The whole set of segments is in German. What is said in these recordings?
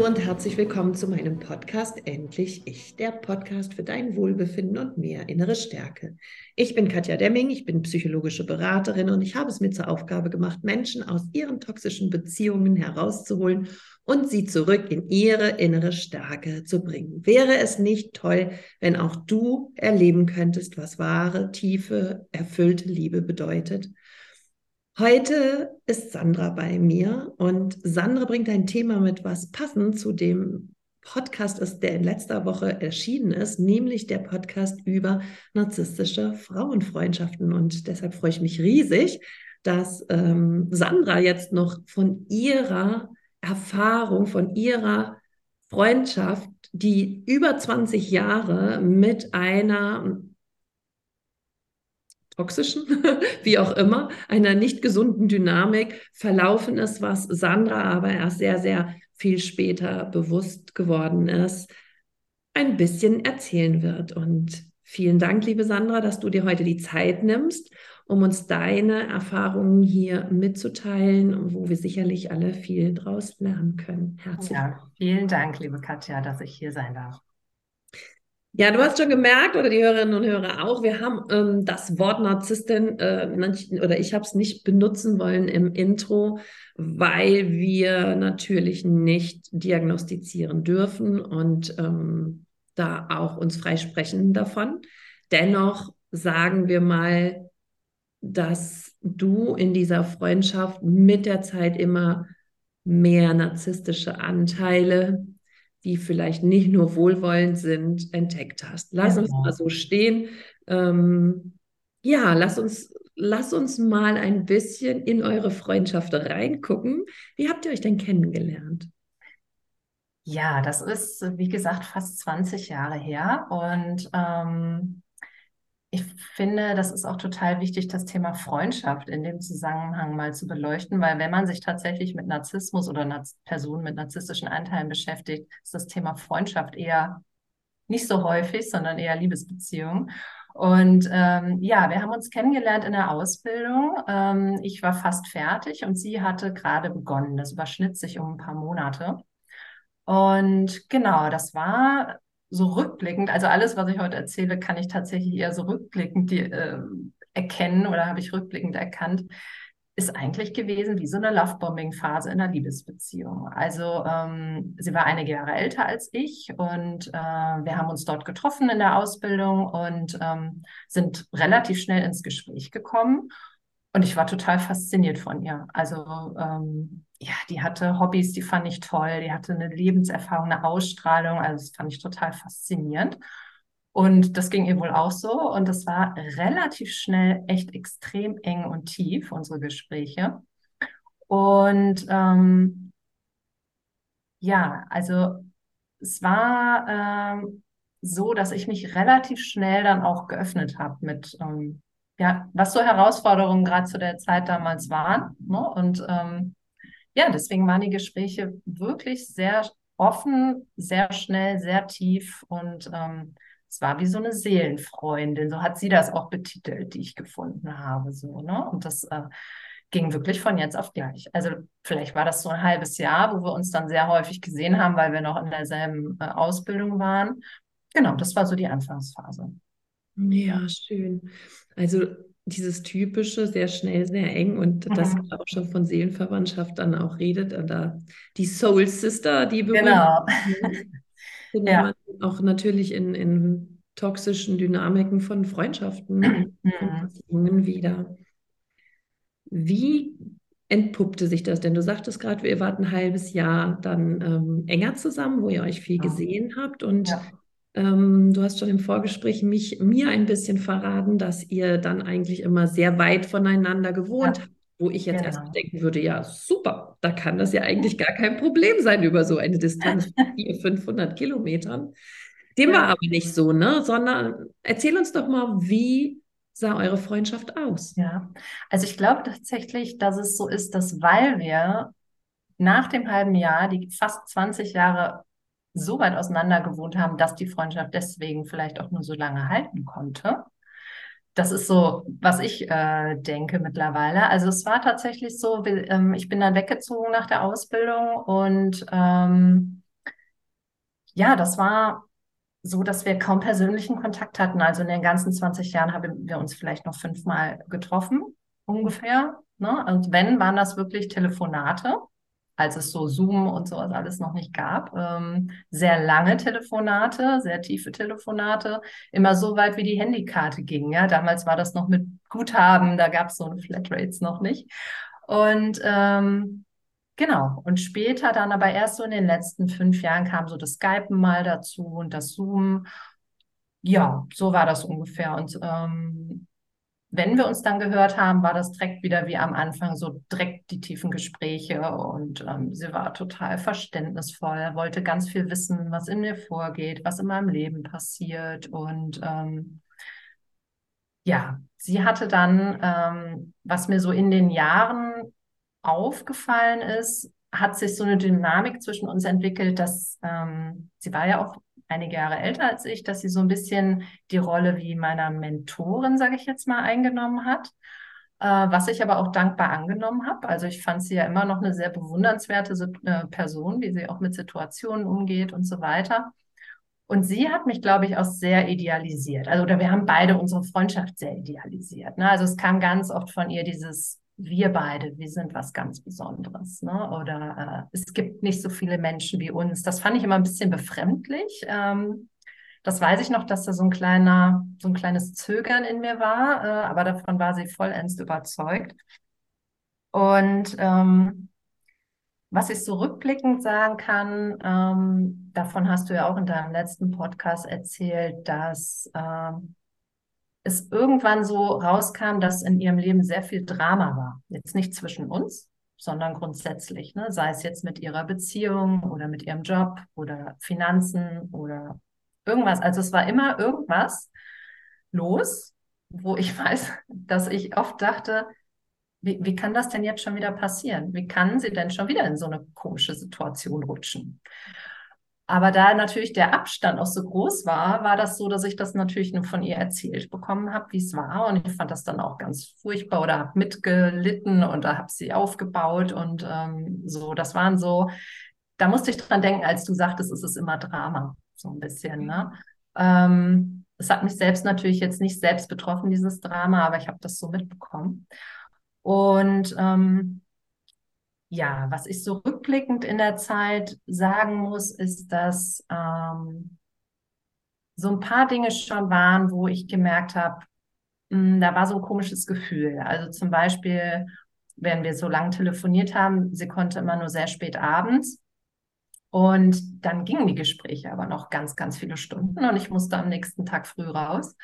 Hallo und herzlich willkommen zu meinem Podcast Endlich Ich, der Podcast für dein Wohlbefinden und mehr innere Stärke. Ich bin Katja Demming, ich bin psychologische Beraterin und ich habe es mir zur Aufgabe gemacht, Menschen aus ihren toxischen Beziehungen herauszuholen und sie zurück in ihre innere Stärke zu bringen. Wäre es nicht toll, wenn auch du erleben könntest, was wahre, tiefe, erfüllte Liebe bedeutet? Heute ist Sandra bei mir und Sandra bringt ein Thema mit, was passend zu dem Podcast ist, der in letzter Woche erschienen ist, nämlich der Podcast über narzisstische Frauenfreundschaften. Und deshalb freue ich mich riesig, dass ähm, Sandra jetzt noch von ihrer Erfahrung, von ihrer Freundschaft, die über 20 Jahre mit einer toxischen, wie auch immer, einer nicht gesunden Dynamik verlaufen ist, was Sandra aber erst sehr, sehr viel später bewusst geworden ist, ein bisschen erzählen wird. Und vielen Dank, liebe Sandra, dass du dir heute die Zeit nimmst, um uns deine Erfahrungen hier mitzuteilen, wo wir sicherlich alle viel draus lernen können. Herzlich ja, vielen Dank, liebe Katja, dass ich hier sein darf. Ja, du hast schon gemerkt, oder die Hörerinnen und Hörer auch, wir haben ähm, das Wort Narzisstin, äh, oder ich habe es nicht benutzen wollen im Intro, weil wir natürlich nicht diagnostizieren dürfen und ähm, da auch uns freisprechen davon. Dennoch sagen wir mal, dass du in dieser Freundschaft mit der Zeit immer mehr narzisstische Anteile die vielleicht nicht nur wohlwollend sind, entdeckt hast. Lass ja. uns mal so stehen. Ähm, ja, lass uns, lass uns mal ein bisschen in eure Freundschaft reingucken. Wie habt ihr euch denn kennengelernt? Ja, das ist, wie gesagt, fast 20 Jahre her. Und ähm, ich finde, das ist auch total wichtig, das Thema Freundschaft in dem Zusammenhang mal zu beleuchten, weil wenn man sich tatsächlich mit Narzissmus oder Narz Personen mit narzisstischen Anteilen beschäftigt, ist das Thema Freundschaft eher nicht so häufig, sondern eher Liebesbeziehungen. Und ähm, ja, wir haben uns kennengelernt in der Ausbildung. Ähm, ich war fast fertig und sie hatte gerade begonnen. Das überschnitt sich um ein paar Monate. Und genau, das war so rückblickend, also alles, was ich heute erzähle, kann ich tatsächlich eher so rückblickend die, äh, erkennen oder habe ich rückblickend erkannt, ist eigentlich gewesen wie so eine Lovebombing-Phase in einer Liebesbeziehung. Also ähm, sie war einige Jahre älter als ich und äh, wir haben uns dort getroffen in der Ausbildung und ähm, sind relativ schnell ins Gespräch gekommen. Und ich war total fasziniert von ihr. Also ähm, ja, die hatte Hobbys, die fand ich toll, die hatte eine Lebenserfahrung, eine Ausstrahlung, also das fand ich total faszinierend. Und das ging ihr wohl auch so. Und das war relativ schnell echt extrem eng und tief, unsere Gespräche. Und ähm, ja, also es war ähm, so, dass ich mich relativ schnell dann auch geöffnet habe mit ähm, ja, was so Herausforderungen gerade zu der Zeit damals waren. Ne? Und ähm, ja, deswegen waren die Gespräche wirklich sehr offen, sehr schnell, sehr tief und ähm, es war wie so eine Seelenfreundin. So hat sie das auch betitelt, die ich gefunden habe. So, ne? Und das äh, ging wirklich von jetzt auf gleich. Also vielleicht war das so ein halbes Jahr, wo wir uns dann sehr häufig gesehen haben, weil wir noch in derselben äh, Ausbildung waren. Genau, das war so die Anfangsphase. Ja, schön. Also dieses typische, sehr schnell, sehr eng und mhm. das auch schon von Seelenverwandtschaft dann auch redet. Und da die Soul Sister, die genau. findet ja. auch natürlich in, in toxischen Dynamiken von Freundschaften mhm. und Beziehungen wieder. Wie entpuppte sich das? Denn du sagtest gerade, ihr wart ein halbes Jahr dann ähm, enger zusammen, wo ihr euch viel gesehen habt und ja. Ähm, du hast schon im Vorgespräch mich, mir ein bisschen verraten, dass ihr dann eigentlich immer sehr weit voneinander gewohnt ja. habt, wo ich jetzt genau. erst denken würde, ja, super, da kann das ja eigentlich gar kein Problem sein über so eine Distanz von 400, 500 Kilometern. Dem ja. war aber nicht so, ne? Sondern erzähl uns doch mal, wie sah eure Freundschaft aus? Ja, also ich glaube tatsächlich, dass es so ist, dass weil wir nach dem halben Jahr, die fast 20 Jahre so weit auseinander gewohnt haben, dass die Freundschaft deswegen vielleicht auch nur so lange halten konnte. Das ist so, was ich äh, denke mittlerweile. Also es war tatsächlich so, wie, ähm, ich bin dann weggezogen nach der Ausbildung und ähm, ja, das war so, dass wir kaum persönlichen Kontakt hatten. Also in den ganzen 20 Jahren haben wir uns vielleicht noch fünfmal getroffen, ungefähr. Ne? Und wenn, waren das wirklich Telefonate, als es so Zoom und sowas alles noch nicht gab. Ähm, sehr lange Telefonate, sehr tiefe Telefonate, immer so weit, wie die Handykarte ging. Ja? Damals war das noch mit Guthaben, da gab es so eine Flatrates noch nicht. Und ähm, Genau. Und später dann aber erst so in den letzten fünf Jahren kam so das Skypen mal dazu und das Zoom. Ja, so war das ungefähr. Und ähm, wenn wir uns dann gehört haben, war das direkt wieder wie am Anfang, so direkt die tiefen Gespräche. Und ähm, sie war total verständnisvoll, wollte ganz viel wissen, was in mir vorgeht, was in meinem Leben passiert. Und ähm, ja, sie hatte dann, ähm, was mir so in den Jahren aufgefallen ist, hat sich so eine Dynamik zwischen uns entwickelt, dass ähm, sie war ja auch einige Jahre älter als ich, dass sie so ein bisschen die Rolle wie meiner Mentorin, sage ich jetzt mal, eingenommen hat, äh, was ich aber auch dankbar angenommen habe. Also ich fand sie ja immer noch eine sehr bewundernswerte äh, Person, wie sie auch mit Situationen umgeht und so weiter. Und sie hat mich, glaube ich, auch sehr idealisiert. Also, oder wir haben beide unsere Freundschaft sehr idealisiert. Ne? Also es kam ganz oft von ihr dieses wir beide, wir sind was ganz Besonderes. Ne? Oder äh, es gibt nicht so viele Menschen wie uns. Das fand ich immer ein bisschen befremdlich. Ähm, das weiß ich noch, dass da so ein kleiner, so ein kleines Zögern in mir war, äh, aber davon war sie vollends überzeugt. Und ähm, was ich so rückblickend sagen kann, ähm, davon hast du ja auch in deinem letzten Podcast erzählt, dass ähm, es irgendwann so rauskam, dass in ihrem Leben sehr viel Drama war. Jetzt nicht zwischen uns, sondern grundsätzlich, ne? sei es jetzt mit ihrer Beziehung oder mit ihrem Job oder Finanzen oder irgendwas. Also es war immer irgendwas los, wo ich weiß, dass ich oft dachte, wie, wie kann das denn jetzt schon wieder passieren? Wie kann sie denn schon wieder in so eine komische Situation rutschen? Aber da natürlich der Abstand auch so groß war, war das so, dass ich das natürlich nur von ihr erzählt bekommen habe, wie es war. Und ich fand das dann auch ganz furchtbar oder habe mitgelitten und da habe sie aufgebaut und ähm, so. Das waren so, da musste ich dran denken, als du sagtest, es ist immer Drama, so ein bisschen. Ne? Ähm, es hat mich selbst natürlich jetzt nicht selbst betroffen, dieses Drama, aber ich habe das so mitbekommen. Und ähm, ja, was ich so rückblickend in der Zeit sagen muss, ist, dass ähm, so ein paar Dinge schon waren, wo ich gemerkt habe, hm, da war so ein komisches Gefühl. Also zum Beispiel, wenn wir so lange telefoniert haben, sie konnte immer nur sehr spät abends. Und dann gingen die Gespräche aber noch ganz, ganz viele Stunden und ich musste am nächsten Tag früh raus.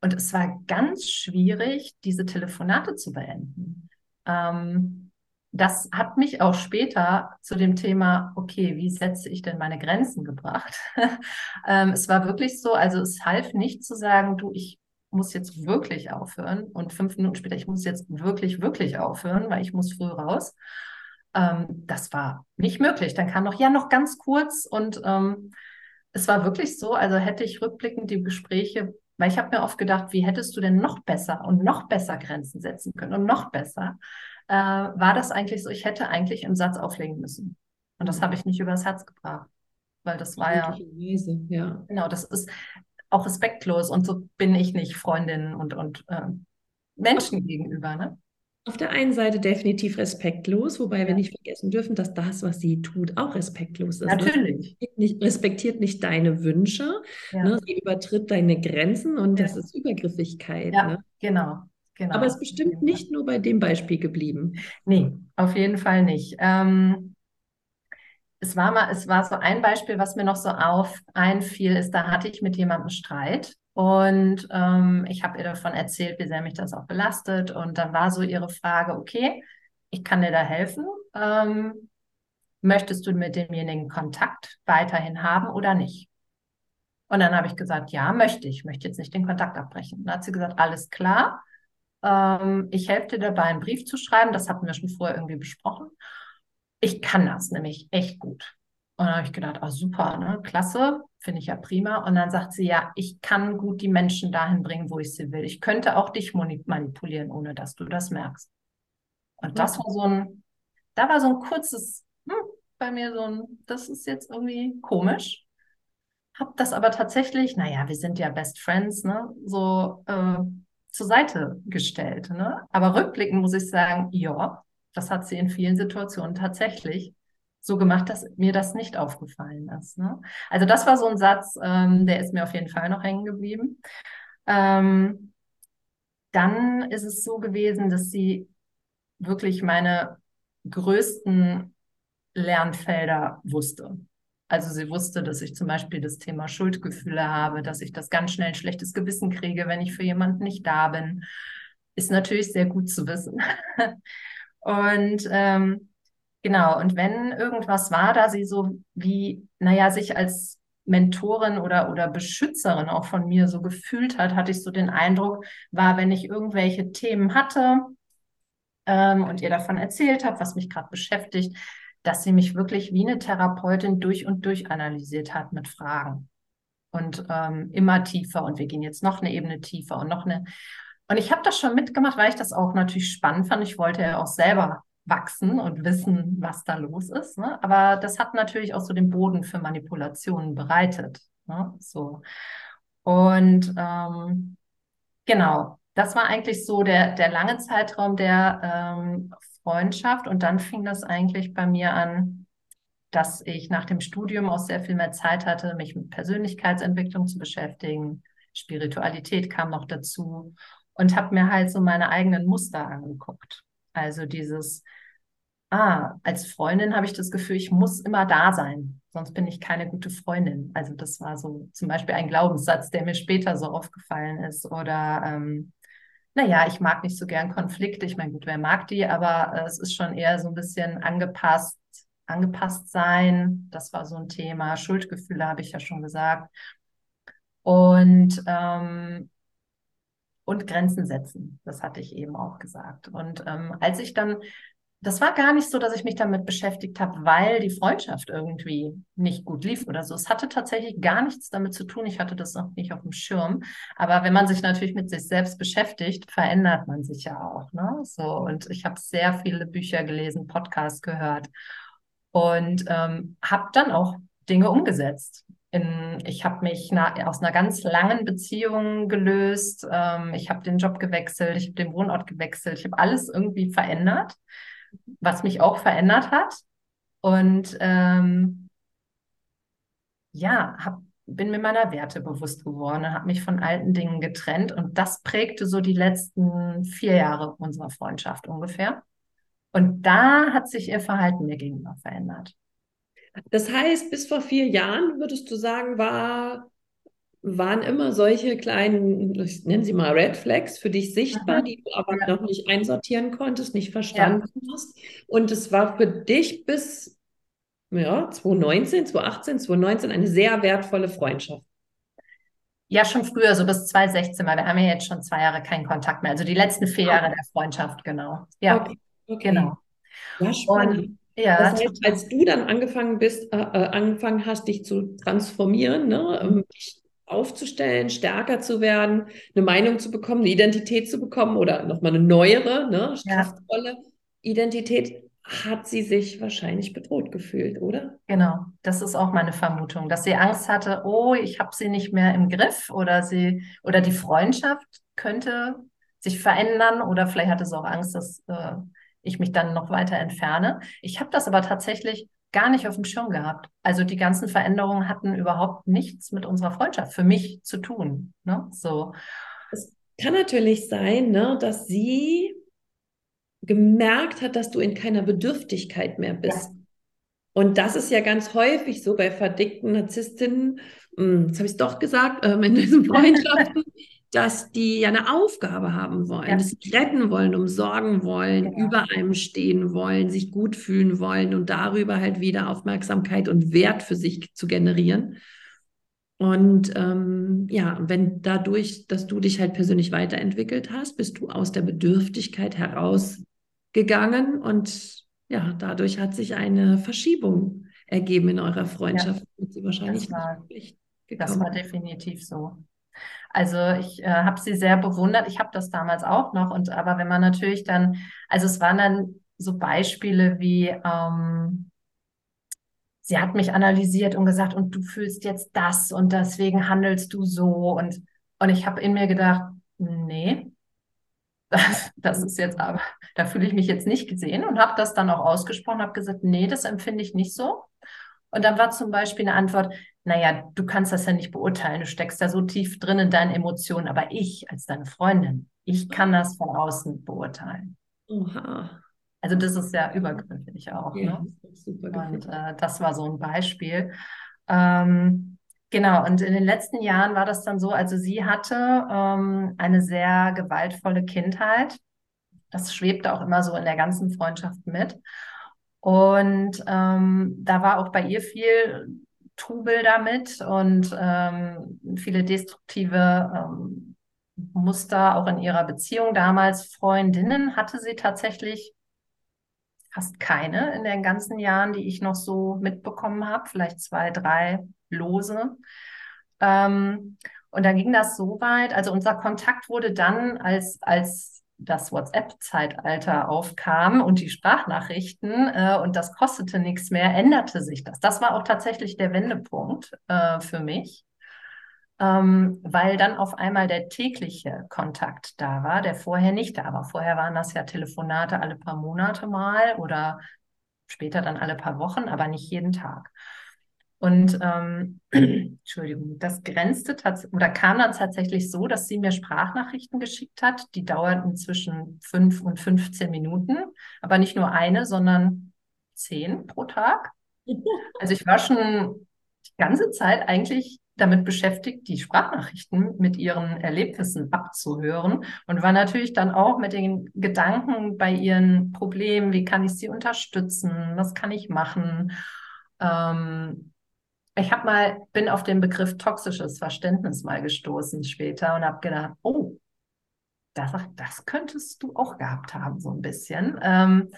Und es war ganz schwierig, diese Telefonate zu beenden. Ähm, das hat mich auch später zu dem Thema, okay, wie setze ich denn meine Grenzen gebracht? ähm, es war wirklich so, also es half nicht zu sagen, du, ich muss jetzt wirklich aufhören und fünf Minuten später, ich muss jetzt wirklich, wirklich aufhören, weil ich muss früh raus. Ähm, das war nicht möglich. Dann kam noch, ja, noch ganz kurz und ähm, es war wirklich so, also hätte ich rückblickend die Gespräche, weil ich habe mir oft gedacht, wie hättest du denn noch besser und noch besser Grenzen setzen können und noch besser äh, war das eigentlich so, ich hätte eigentlich im Satz auflegen müssen. Und das habe ich nicht übers Herz gebracht. Weil das war ja, Weise, ja. Genau, das ist auch respektlos und so bin ich nicht Freundinnen und, und äh, Menschen gegenüber. Ne? Auf der einen Seite definitiv respektlos, wobei ja. wir nicht vergessen dürfen, dass das, was sie tut, auch respektlos ist. Ne? Natürlich. Sie nicht, respektiert nicht deine Wünsche, ja. ne? sie übertritt deine Grenzen und ja. das ist Übergriffigkeit. Ja, ne? genau. Genau. Aber es ist bestimmt nicht nur bei dem Beispiel geblieben. Nee, auf jeden Fall nicht. Ähm, es war mal, es war so ein Beispiel, was mir noch so auf einfiel, ist, da hatte ich mit jemandem Streit und ähm, ich habe ihr davon erzählt, wie sehr mich das auch belastet. Und dann war so ihre Frage, okay, ich kann dir da helfen. Ähm, möchtest du mit demjenigen Kontakt weiterhin haben oder nicht? Und dann habe ich gesagt, ja, möchte ich, möchte jetzt nicht den Kontakt abbrechen. Dann hat sie gesagt, alles klar. Ähm, ich helfe dir dabei, einen Brief zu schreiben. Das hatten wir schon vorher irgendwie besprochen. Ich kann das nämlich echt gut. Und dann habe ich gedacht, oh super, ne? klasse, finde ich ja prima. Und dann sagt sie, ja, ich kann gut die Menschen dahin bringen, wo ich sie will. Ich könnte auch dich manipulieren, ohne dass du das merkst. Und das war so ein, da war so ein kurzes, hm, bei mir so ein, das ist jetzt irgendwie komisch. habe das aber tatsächlich, naja, wir sind ja Best Friends, ne, so äh, zur Seite gestellt. Ne? Aber rückblickend muss ich sagen, ja, das hat sie in vielen Situationen tatsächlich so gemacht, dass mir das nicht aufgefallen ist. Ne? Also das war so ein Satz, ähm, der ist mir auf jeden Fall noch hängen geblieben. Ähm, dann ist es so gewesen, dass sie wirklich meine größten Lernfelder wusste. Also sie wusste, dass ich zum Beispiel das Thema Schuldgefühle habe, dass ich das ganz schnell ein schlechtes Gewissen kriege, wenn ich für jemanden nicht da bin. Ist natürlich sehr gut zu wissen. und ähm, genau, und wenn irgendwas war, da sie so wie, naja, sich als Mentorin oder, oder Beschützerin auch von mir so gefühlt hat, hatte ich so den Eindruck, war, wenn ich irgendwelche Themen hatte ähm, und ihr davon erzählt habe, was mich gerade beschäftigt, dass sie mich wirklich wie eine Therapeutin durch und durch analysiert hat mit Fragen. Und ähm, immer tiefer. Und wir gehen jetzt noch eine Ebene tiefer und noch eine. Und ich habe das schon mitgemacht, weil ich das auch natürlich spannend fand. Ich wollte ja auch selber wachsen und wissen, was da los ist. Ne? Aber das hat natürlich auch so den Boden für Manipulationen bereitet. Ne? So. Und ähm, genau, das war eigentlich so der, der lange Zeitraum der ähm, Freundschaft. Und dann fing das eigentlich bei mir an, dass ich nach dem Studium auch sehr viel mehr Zeit hatte, mich mit Persönlichkeitsentwicklung zu beschäftigen. Spiritualität kam noch dazu und habe mir halt so meine eigenen Muster angeguckt. Also dieses, ah, als Freundin habe ich das Gefühl, ich muss immer da sein, sonst bin ich keine gute Freundin. Also das war so zum Beispiel ein Glaubenssatz, der mir später so aufgefallen ist. Oder ähm, naja, ich mag nicht so gern Konflikte. Ich meine, gut, wer mag die, aber äh, es ist schon eher so ein bisschen angepasst, angepasst sein. Das war so ein Thema. Schuldgefühle habe ich ja schon gesagt. Und, ähm, und Grenzen setzen. Das hatte ich eben auch gesagt. Und ähm, als ich dann das war gar nicht so, dass ich mich damit beschäftigt habe, weil die Freundschaft irgendwie nicht gut lief oder so. Es hatte tatsächlich gar nichts damit zu tun. Ich hatte das noch nicht auf dem Schirm. Aber wenn man sich natürlich mit sich selbst beschäftigt, verändert man sich ja auch. Ne? So und ich habe sehr viele Bücher gelesen, Podcasts gehört und ähm, habe dann auch Dinge umgesetzt. In, ich habe mich na, aus einer ganz langen Beziehung gelöst. Ähm, ich habe den Job gewechselt, ich habe den Wohnort gewechselt, ich habe alles irgendwie verändert was mich auch verändert hat. Und ähm, ja, hab, bin mir meiner Werte bewusst geworden, habe mich von alten Dingen getrennt und das prägte so die letzten vier Jahre unserer Freundschaft ungefähr. Und da hat sich ihr Verhalten mir gegenüber verändert. Das heißt, bis vor vier Jahren würdest du sagen, war waren immer solche kleinen, ich nenne sie mal Red Flags für dich sichtbar, die du aber ja. noch nicht einsortieren konntest, nicht verstanden ja. hast. Und es war für dich bis ja, 2019, 2018, 2019 eine sehr wertvolle Freundschaft. Ja, schon früher, so bis 2016, weil wir haben ja jetzt schon zwei Jahre keinen Kontakt mehr. Also die letzten vier ah. Jahre der Freundschaft, genau. Ja, okay. okay. genau. Ja, spannend. Und, ja, das heißt, als du dann angefangen bist, äh, äh, angefangen hast, dich zu transformieren, ne, mhm. Aufzustellen, stärker zu werden, eine Meinung zu bekommen, eine Identität zu bekommen oder nochmal eine neuere, ne, kraftvolle ja. Identität, hat sie sich wahrscheinlich bedroht gefühlt, oder? Genau, das ist auch meine Vermutung, dass sie Angst hatte, oh, ich habe sie nicht mehr im Griff oder sie oder die Freundschaft könnte sich verändern oder vielleicht hatte sie auch Angst, dass äh, ich mich dann noch weiter entferne. Ich habe das aber tatsächlich gar nicht auf dem Schirm gehabt. Also die ganzen Veränderungen hatten überhaupt nichts mit unserer Freundschaft für mich zu tun. Ne? So. Es kann natürlich sein, ne, dass sie gemerkt hat, dass du in keiner Bedürftigkeit mehr bist. Ja. Und das ist ja ganz häufig so bei verdickten Narzisstinnen, hm, jetzt habe ich es doch gesagt, ähm, in diesen Freundschaften, dass die ja eine Aufgabe haben wollen, ja. dass sie retten wollen, umsorgen wollen, ja. über einem stehen wollen, sich gut fühlen wollen und darüber halt wieder Aufmerksamkeit und Wert für sich zu generieren. Und ähm, ja, wenn dadurch, dass du dich halt persönlich weiterentwickelt hast, bist du aus der Bedürftigkeit herausgegangen und ja, dadurch hat sich eine Verschiebung ergeben in eurer Freundschaft. Ja. Sie wahrscheinlich das war, das war definitiv so. Also ich äh, habe sie sehr bewundert. Ich habe das damals auch noch. Und aber wenn man natürlich dann, also es waren dann so Beispiele wie, ähm, sie hat mich analysiert und gesagt, und du fühlst jetzt das und deswegen handelst du so. Und, und ich habe in mir gedacht, nee, das, das ist jetzt aber, da fühle ich mich jetzt nicht gesehen und habe das dann auch ausgesprochen, habe gesagt, nee, das empfinde ich nicht so. Und dann war zum Beispiel eine Antwort, naja, du kannst das ja nicht beurteilen, du steckst da so tief drin in deinen Emotionen, aber ich als deine Freundin, ich kann das von außen beurteilen. Oha. Also das ist ja übergriffig auch. Ja, ne? super und äh, das war so ein Beispiel. Ähm, genau, und in den letzten Jahren war das dann so, also sie hatte ähm, eine sehr gewaltvolle Kindheit. Das schwebte auch immer so in der ganzen Freundschaft mit. Und ähm, da war auch bei ihr viel Trubel damit und ähm, viele destruktive ähm, Muster auch in ihrer Beziehung. Damals Freundinnen hatte sie tatsächlich fast keine in den ganzen Jahren, die ich noch so mitbekommen habe, vielleicht zwei, drei lose. Ähm, und da ging das so weit, also unser Kontakt wurde dann, als, als das WhatsApp-Zeitalter aufkam und die Sprachnachrichten äh, und das kostete nichts mehr, änderte sich das. Das war auch tatsächlich der Wendepunkt äh, für mich ähm, weil dann auf einmal der tägliche Kontakt da war, der vorher nicht da war. Vorher waren das ja Telefonate alle paar Monate mal oder später dann alle paar Wochen, aber nicht jeden Tag. Und ähm, Entschuldigung, das grenzte oder kam dann tatsächlich so, dass sie mir Sprachnachrichten geschickt hat. Die dauerten zwischen fünf und 15 Minuten, aber nicht nur eine, sondern zehn pro Tag. Also ich war schon die ganze Zeit eigentlich damit beschäftigt, die Sprachnachrichten mit ihren Erlebnissen abzuhören und war natürlich dann auch mit den Gedanken bei ihren Problemen, wie kann ich sie unterstützen, was kann ich machen. Ähm, ich habe mal, bin auf den Begriff toxisches Verständnis mal gestoßen später und habe gedacht, oh, das, das könntest du auch gehabt haben, so ein bisschen. Ähm,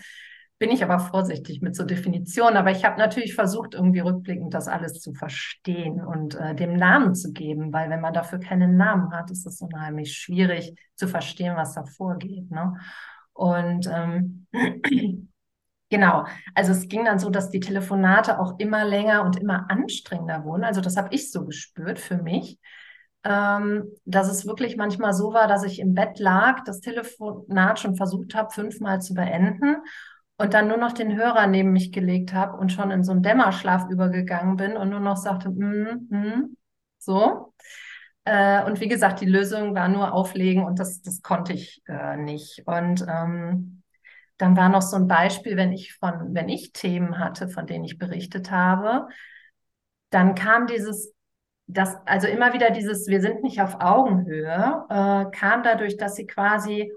bin ich aber vorsichtig mit so Definitionen. Aber ich habe natürlich versucht, irgendwie rückblickend das alles zu verstehen und äh, dem Namen zu geben, weil wenn man dafür keinen Namen hat, ist es unheimlich schwierig zu verstehen, was da vorgeht. Ne? Und ähm, genau, also es ging dann so, dass die Telefonate auch immer länger und immer anstrengender wurden. Also das habe ich so gespürt für mich. Ähm, dass es wirklich manchmal so war, dass ich im Bett lag, das Telefonat schon versucht habe, fünfmal zu beenden und dann nur noch den Hörer neben mich gelegt habe und schon in so einen Dämmerschlaf übergegangen bin und nur noch sagte, mm, mm, so. Äh, und wie gesagt, die Lösung war nur auflegen und das, das konnte ich äh, nicht. Und ähm, dann war noch so ein Beispiel, wenn ich von, wenn ich Themen hatte, von denen ich berichtet habe, dann kam dieses, das, also immer wieder dieses, wir sind nicht auf Augenhöhe, äh, kam dadurch, dass sie quasi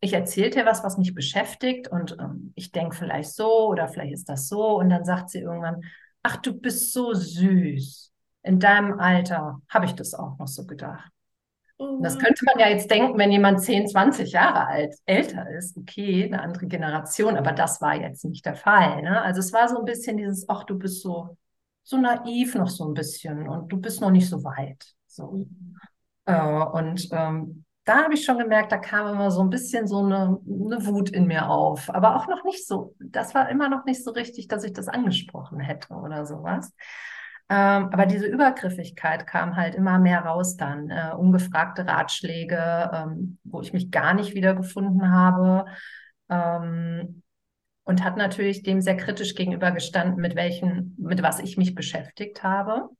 ich erzähle dir was, was mich beschäftigt und ähm, ich denke vielleicht so oder vielleicht ist das so und dann sagt sie irgendwann, ach, du bist so süß. In deinem Alter habe ich das auch noch so gedacht. Das könnte man ja jetzt denken, wenn jemand 10, 20 Jahre alt, älter ist, okay, eine andere Generation, aber das war jetzt nicht der Fall. Ne? Also es war so ein bisschen dieses, ach, du bist so, so naiv noch so ein bisschen und du bist noch nicht so weit. So. Mhm. Äh, und ähm, da habe ich schon gemerkt, da kam immer so ein bisschen so eine, eine, Wut in mir auf. Aber auch noch nicht so, das war immer noch nicht so richtig, dass ich das angesprochen hätte oder sowas. Ähm, aber diese Übergriffigkeit kam halt immer mehr raus dann. Äh, ungefragte Ratschläge, ähm, wo ich mich gar nicht wiedergefunden habe. Ähm, und hat natürlich dem sehr kritisch gegenübergestanden, mit welchen, mit was ich mich beschäftigt habe.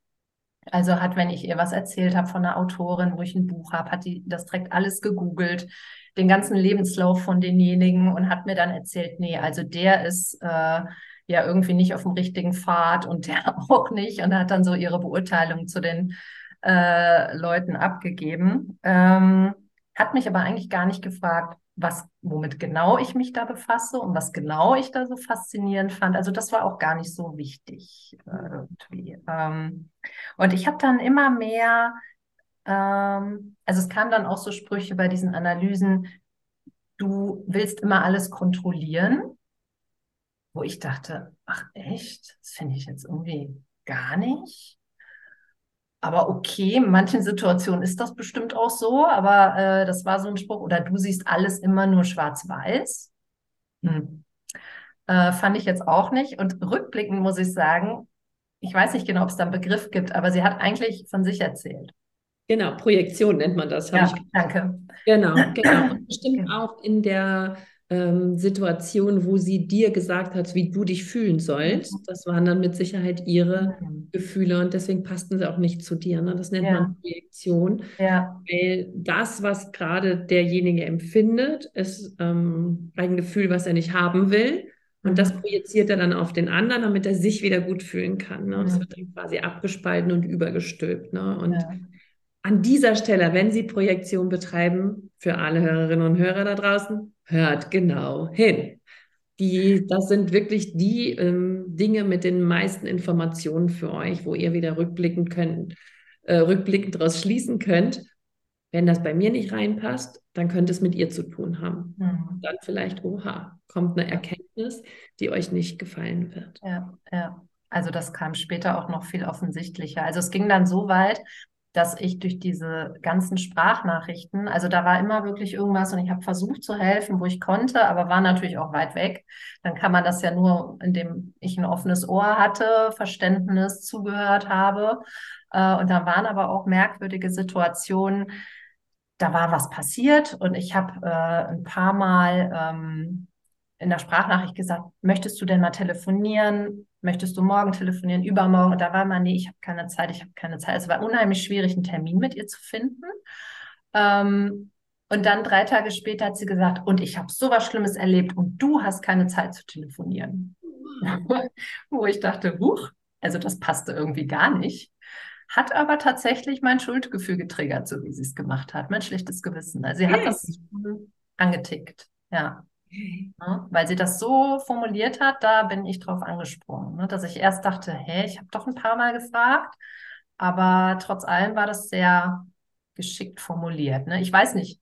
Also hat, wenn ich ihr was erzählt habe von einer Autorin, wo ich ein Buch habe, hat die das direkt alles gegoogelt, den ganzen Lebenslauf von denjenigen und hat mir dann erzählt, nee, also der ist äh, ja irgendwie nicht auf dem richtigen Pfad und der auch nicht und hat dann so ihre Beurteilung zu den äh, Leuten abgegeben. Ähm, hat mich aber eigentlich gar nicht gefragt, was, womit genau ich mich da befasse und was genau ich da so faszinierend fand. Also das war auch gar nicht so wichtig äh, irgendwie. Ähm, und ich habe dann immer mehr, ähm, also es kam dann auch so Sprüche bei diesen Analysen, du willst immer alles kontrollieren, wo ich dachte, ach echt, das finde ich jetzt irgendwie gar nicht. Aber okay, in manchen Situationen ist das bestimmt auch so, aber äh, das war so ein Spruch, oder du siehst alles immer nur schwarz-weiß. Hm. Äh, fand ich jetzt auch nicht. Und rückblickend muss ich sagen, ich weiß nicht genau, ob es da einen Begriff gibt, aber sie hat eigentlich von sich erzählt. Genau, Projektion nennt man das. Ja, ich danke. Genau, genau. Und bestimmt auch in der ähm, Situation, wo sie dir gesagt hat, wie du dich fühlen sollst. Mhm. Das waren dann mit Sicherheit ihre. Gefühle und deswegen passten sie auch nicht zu dir. Ne? Das nennt ja. man Projektion. Ja. Weil das, was gerade derjenige empfindet, ist ähm, ein Gefühl, was er nicht haben will. Und das mhm. projiziert er dann auf den anderen, damit er sich wieder gut fühlen kann. Ne? Und es wird dann quasi abgespalten und übergestülpt. Ne? Und ja. an dieser Stelle, wenn Sie Projektion betreiben, für alle Hörerinnen und Hörer da draußen, hört genau hin. Die, das sind wirklich die ähm, Dinge mit den meisten Informationen für euch, wo ihr wieder rückblicken könnt, äh, rückblickend daraus schließen könnt. Wenn das bei mir nicht reinpasst, dann könnte es mit ihr zu tun haben. Mhm. Dann vielleicht, oha, kommt eine Erkenntnis, die euch nicht gefallen wird. Ja, ja. Also das kam später auch noch viel offensichtlicher. Also es ging dann so weit, dass ich durch diese ganzen Sprachnachrichten, also da war immer wirklich irgendwas und ich habe versucht zu helfen, wo ich konnte, aber war natürlich auch weit weg. Dann kann man das ja nur, indem ich ein offenes Ohr hatte, Verständnis zugehört habe. Äh, und da waren aber auch merkwürdige Situationen. Da war was passiert und ich habe äh, ein paar Mal ähm, in der Sprachnachricht gesagt, möchtest du denn mal telefonieren? Möchtest du morgen telefonieren, übermorgen? Und da war man, nee, ich habe keine Zeit, ich habe keine Zeit. Es war unheimlich schwierig, einen Termin mit ihr zu finden. Ähm, und dann drei Tage später hat sie gesagt, und ich habe so was Schlimmes erlebt und du hast keine Zeit zu telefonieren. Wo ich dachte, huch, also das passte irgendwie gar nicht. Hat aber tatsächlich mein Schuldgefühl getriggert, so wie sie es gemacht hat, mein schlechtes Gewissen. Also sie hat das angetickt, ja. Ne? Weil sie das so formuliert hat, da bin ich drauf angesprungen. Ne? Dass ich erst dachte, hä, ich habe doch ein paar Mal gefragt, aber trotz allem war das sehr geschickt formuliert. Ne? Ich weiß nicht,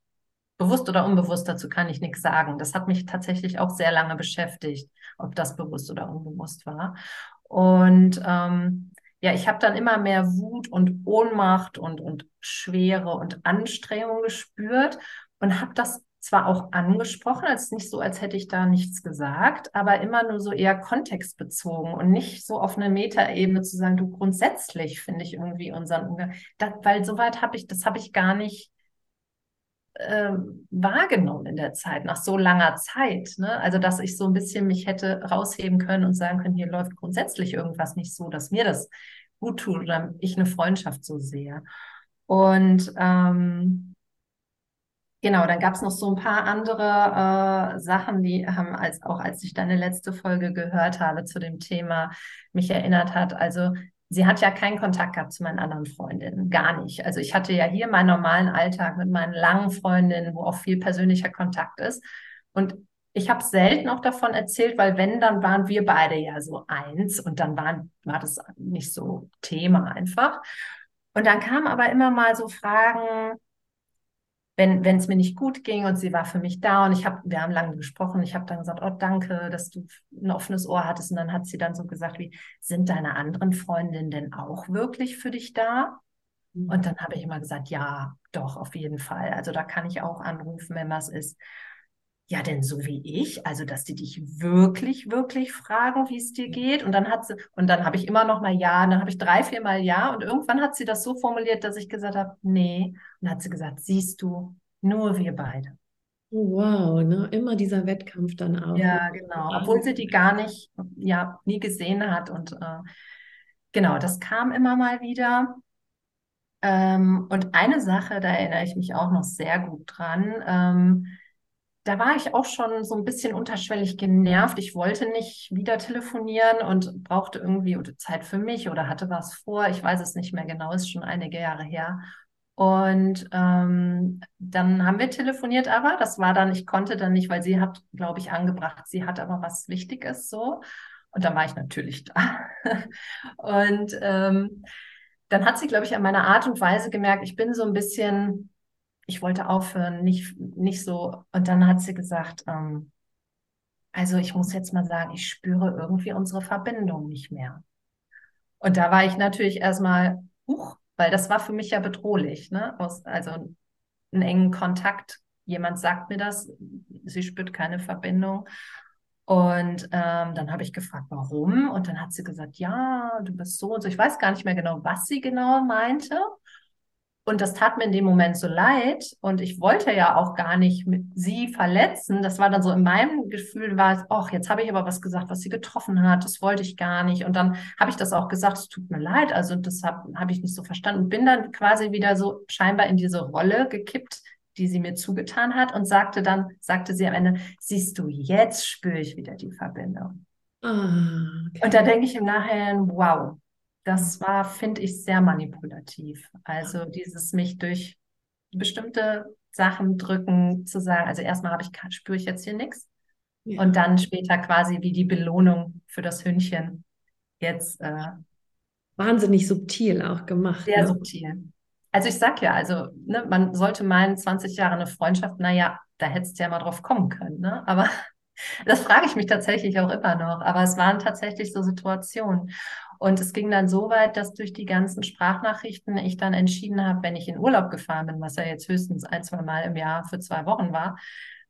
bewusst oder unbewusst, dazu kann ich nichts sagen. Das hat mich tatsächlich auch sehr lange beschäftigt, ob das bewusst oder unbewusst war. Und ähm, ja, ich habe dann immer mehr Wut und Ohnmacht und, und Schwere und Anstrengung gespürt und habe das zwar auch angesprochen, als nicht so, als hätte ich da nichts gesagt, aber immer nur so eher kontextbezogen und nicht so auf eine Metaebene zu sagen, du grundsätzlich finde ich irgendwie unseren Umgang, das, weil soweit habe ich, das habe ich gar nicht äh, wahrgenommen in der Zeit, nach so langer Zeit. Ne? Also, dass ich so ein bisschen mich hätte rausheben können und sagen können, hier läuft grundsätzlich irgendwas nicht so, dass mir das gut tut oder ich eine Freundschaft so sehe. Und ähm, Genau, dann gab es noch so ein paar andere äh, Sachen, die haben als auch als ich deine letzte Folge gehört habe zu dem Thema mich erinnert hat. Also sie hat ja keinen Kontakt gehabt zu meinen anderen Freundinnen, gar nicht. Also ich hatte ja hier meinen normalen Alltag mit meinen langen Freundinnen, wo auch viel persönlicher Kontakt ist. Und ich habe selten auch davon erzählt, weil wenn, dann waren wir beide ja so eins und dann waren, war das nicht so Thema einfach. Und dann kamen aber immer mal so Fragen, wenn wenn es mir nicht gut ging und sie war für mich da und ich habe, wir haben lange gesprochen, ich habe dann gesagt, oh danke, dass du ein offenes Ohr hattest und dann hat sie dann so gesagt, wie sind deine anderen Freundinnen denn auch wirklich für dich da? Mhm. Und dann habe ich immer gesagt, ja, doch, auf jeden Fall. Also da kann ich auch anrufen, wenn was ist. Ja, denn so wie ich, also dass die dich wirklich, wirklich fragen, wie es dir geht. Und dann hat sie, und dann habe ich immer noch mal ja, und dann habe ich drei, vier Mal ja. Und irgendwann hat sie das so formuliert, dass ich gesagt habe, nee. Und dann hat sie gesagt, siehst du, nur wir beide. Oh, wow, ne? Immer dieser Wettkampf dann auch. Ja, genau. Obwohl sie die gar nicht, ja, nie gesehen hat. Und äh, genau, das kam immer mal wieder. Ähm, und eine Sache, da erinnere ich mich auch noch sehr gut dran. Ähm, da war ich auch schon so ein bisschen unterschwellig genervt. Ich wollte nicht wieder telefonieren und brauchte irgendwie Zeit für mich oder hatte was vor. Ich weiß es nicht mehr genau, ist schon einige Jahre her. Und ähm, dann haben wir telefoniert, aber das war dann, ich konnte dann nicht, weil sie hat, glaube ich, angebracht, sie hat aber was Wichtiges so. Und dann war ich natürlich da. und ähm, dann hat sie, glaube ich, an meiner Art und Weise gemerkt, ich bin so ein bisschen ich wollte aufhören, nicht, nicht so. Und dann hat sie gesagt, ähm, also ich muss jetzt mal sagen, ich spüre irgendwie unsere Verbindung nicht mehr. Und da war ich natürlich erstmal, huch, weil das war für mich ja bedrohlich, ne? Aus, also einen engen Kontakt. Jemand sagt mir das, sie spürt keine Verbindung. Und ähm, dann habe ich gefragt, warum? Und dann hat sie gesagt, ja, du bist so und so. Ich weiß gar nicht mehr genau, was sie genau meinte. Und das tat mir in dem Moment so leid. Und ich wollte ja auch gar nicht mit sie verletzen. Das war dann so in meinem Gefühl, war es, ach, jetzt habe ich aber was gesagt, was sie getroffen hat. Das wollte ich gar nicht. Und dann habe ich das auch gesagt, es tut mir leid. Also das habe hab ich nicht so verstanden. Bin dann quasi wieder so scheinbar in diese Rolle gekippt, die sie mir zugetan hat und sagte dann, sagte sie am Ende, siehst du, jetzt spüre ich wieder die Verbindung. Ah, okay. Und da denke ich im Nachhinein, wow, das war, finde ich, sehr manipulativ. Also dieses mich durch bestimmte Sachen drücken, zu sagen, also erstmal habe ich, spüre ich jetzt hier nichts. Ja. Und dann später quasi wie die Belohnung für das Hündchen. Jetzt äh, wahnsinnig subtil auch gemacht. Sehr ne? subtil. Also ich sag ja, also ne, man sollte meinen, 20 Jahre eine Freundschaft, naja, da hättest du ja mal drauf kommen können. Ne? Aber das frage ich mich tatsächlich auch immer noch. Aber es waren tatsächlich so Situationen. Und es ging dann so weit, dass durch die ganzen Sprachnachrichten ich dann entschieden habe, wenn ich in Urlaub gefahren bin, was ja jetzt höchstens ein, zwei Mal im Jahr für zwei Wochen war,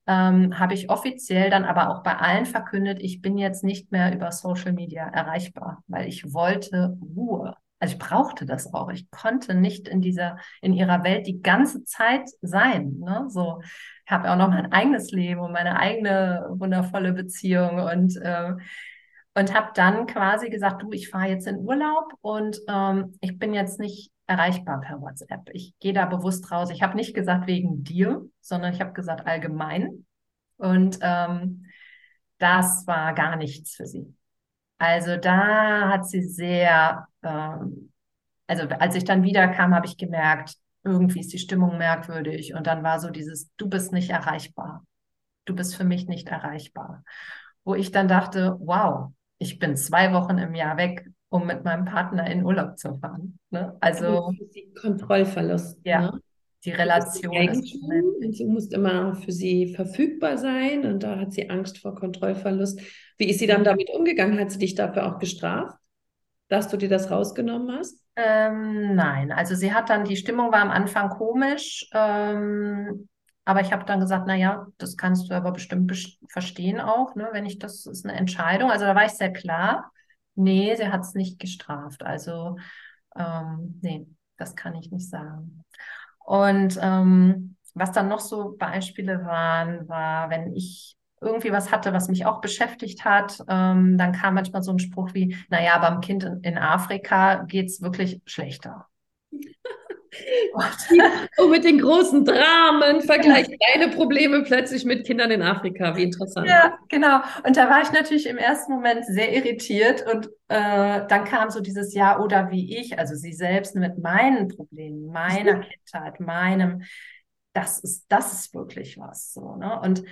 ähm, habe ich offiziell dann aber auch bei allen verkündet, ich bin jetzt nicht mehr über Social Media erreichbar, weil ich wollte Ruhe. Also ich brauchte das auch. Ich konnte nicht in dieser, in ihrer Welt die ganze Zeit sein. Ne? So, ich habe auch noch mein eigenes Leben und meine eigene wundervolle Beziehung und äh, und habe dann quasi gesagt, du, ich fahre jetzt in Urlaub und ähm, ich bin jetzt nicht erreichbar per WhatsApp. Ich gehe da bewusst raus. Ich habe nicht gesagt wegen dir, sondern ich habe gesagt allgemein. Und ähm, das war gar nichts für sie. Also da hat sie sehr, ähm, also als ich dann wieder kam, habe ich gemerkt, irgendwie ist die Stimmung merkwürdig. Und dann war so dieses, du bist nicht erreichbar. Du bist für mich nicht erreichbar. Wo ich dann dachte, wow, ich bin zwei Wochen im Jahr weg, um mit meinem Partner in Urlaub zu fahren. Ne? Also Kontrollverlust. Ja. Ne? Die Relation ist und du musst immer für sie verfügbar sein und da hat sie Angst vor Kontrollverlust. Wie ist sie dann damit umgegangen? Hat sie dich dafür auch gestraft, dass du dir das rausgenommen hast? Ähm, nein, also sie hat dann, die Stimmung war am Anfang komisch. Ähm, aber ich habe dann gesagt, naja, das kannst du aber bestimmt best verstehen auch, ne, wenn ich das ist eine Entscheidung. Also da war ich sehr klar. Nee, sie hat es nicht gestraft. Also ähm, nee, das kann ich nicht sagen. Und ähm, was dann noch so Beispiele waren, war, wenn ich irgendwie was hatte, was mich auch beschäftigt hat, ähm, dann kam manchmal so ein Spruch wie, naja, beim Kind in, in Afrika geht es wirklich schlechter. Und mit den großen Dramen vergleicht deine Probleme plötzlich mit Kindern in Afrika. Wie interessant. Ja, genau. Und da war ich natürlich im ersten Moment sehr irritiert. Und äh, dann kam so dieses Ja oder wie ich, also sie selbst mit meinen Problemen, meiner Kindheit, meinem, das ist, das ist wirklich was. So, ne? Und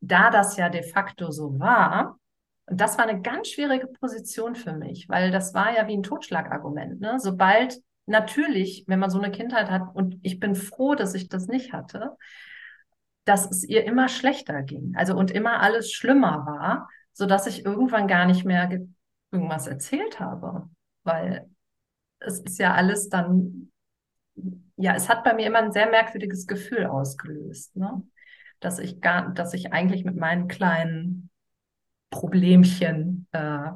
da das ja de facto so war, und das war eine ganz schwierige Position für mich, weil das war ja wie ein Totschlagargument. Ne? Sobald natürlich, wenn man so eine Kindheit hat, und ich bin froh, dass ich das nicht hatte, dass es ihr immer schlechter ging. Also und immer alles schlimmer war, sodass ich irgendwann gar nicht mehr irgendwas erzählt habe. Weil es ist ja alles dann, ja, es hat bei mir immer ein sehr merkwürdiges Gefühl ausgelöst, ne? Dass ich gar, dass ich eigentlich mit meinen kleinen Problemchen äh,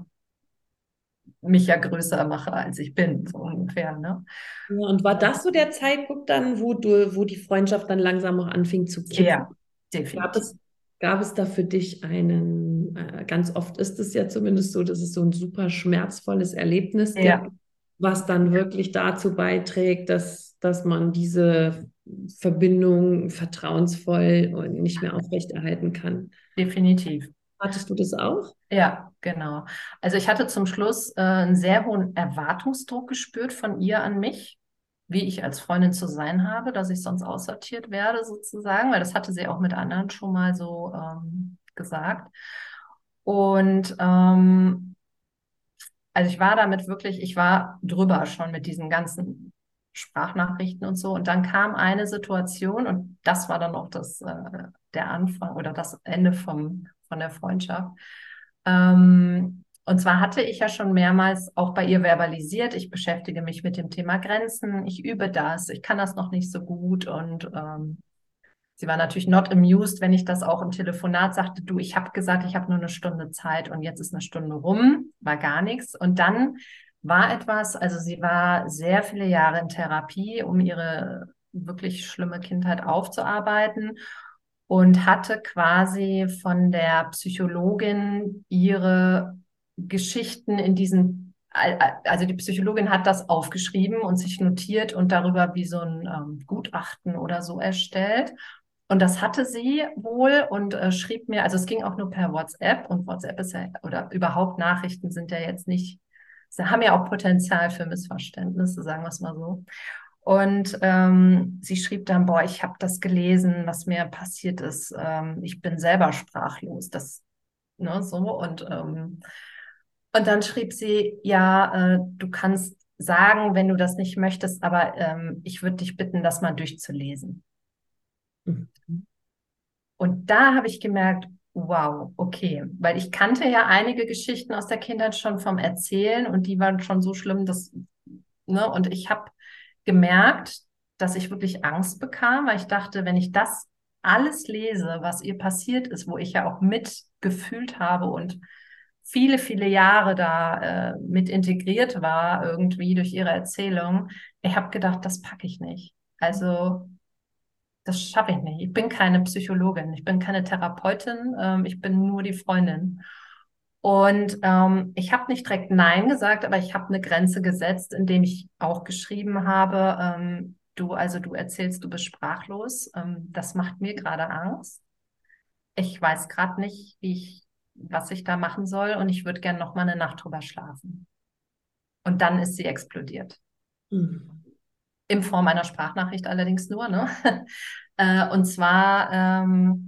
mich ja größer mache, als ich bin, so ungefähr. Ne? Ja, und war das so der Zeitpunkt dann, wo du, wo die Freundschaft dann langsam auch anfing zu kippen? Ja, definitiv. Gab es, gab es da für dich einen, äh, ganz oft ist es ja zumindest so, dass es so ein super schmerzvolles Erlebnis ja. gibt, was dann wirklich dazu beiträgt, dass, dass man diese Verbindung vertrauensvoll und nicht mehr aufrechterhalten kann. Definitiv. Hattest du das auch? Ja, genau. Also ich hatte zum Schluss äh, einen sehr hohen Erwartungsdruck gespürt von ihr an mich, wie ich als Freundin zu sein habe, dass ich sonst aussortiert werde sozusagen, weil das hatte sie auch mit anderen schon mal so ähm, gesagt. Und ähm, also ich war damit wirklich, ich war drüber schon mit diesen ganzen Sprachnachrichten und so. Und dann kam eine Situation und das war dann auch das, äh, der Anfang oder das Ende vom, von der Freundschaft. Ähm, und zwar hatte ich ja schon mehrmals auch bei ihr verbalisiert, ich beschäftige mich mit dem Thema Grenzen, ich übe das, ich kann das noch nicht so gut. Und ähm, Sie war natürlich not amused, wenn ich das auch im Telefonat sagte, du, ich habe gesagt, ich habe nur eine Stunde Zeit und jetzt ist eine Stunde rum, war gar nichts. Und dann war etwas, also sie war sehr viele Jahre in Therapie, um ihre wirklich schlimme Kindheit aufzuarbeiten und hatte quasi von der Psychologin ihre Geschichten in diesen, also die Psychologin hat das aufgeschrieben und sich notiert und darüber wie so ein ähm, Gutachten oder so erstellt. Und das hatte sie wohl und äh, schrieb mir, also es ging auch nur per WhatsApp und WhatsApp ist ja, oder überhaupt Nachrichten sind ja jetzt nicht, sie haben ja auch Potenzial für Missverständnisse, sagen wir es mal so. Und ähm, sie schrieb dann, boah, ich habe das gelesen, was mir passiert ist. Ähm, ich bin selber sprachlos. Das, ne, so. Und, ähm, und dann schrieb sie, ja, äh, du kannst sagen, wenn du das nicht möchtest, aber ähm, ich würde dich bitten, das mal durchzulesen. Mhm. Und da habe ich gemerkt, wow, okay, weil ich kannte ja einige Geschichten aus der Kindheit schon vom Erzählen und die waren schon so schlimm, dass, ne, und ich habe gemerkt, dass ich wirklich Angst bekam, weil ich dachte, wenn ich das alles lese, was ihr passiert ist, wo ich ja auch mitgefühlt habe und viele, viele Jahre da äh, mit integriert war, irgendwie durch ihre Erzählung, ich habe gedacht, das packe ich nicht. Also das schaffe ich nicht. Ich bin keine Psychologin, ich bin keine Therapeutin, ähm, ich bin nur die Freundin. Und ähm, ich habe nicht direkt Nein gesagt, aber ich habe eine Grenze gesetzt, indem ich auch geschrieben habe, ähm, du, also du erzählst, du bist sprachlos. Ähm, das macht mir gerade Angst. Ich weiß gerade nicht, wie ich, was ich da machen soll und ich würde gerne noch mal eine Nacht drüber schlafen. Und dann ist sie explodiert. Mhm in Form einer Sprachnachricht allerdings nur. Ne? äh, und zwar ähm,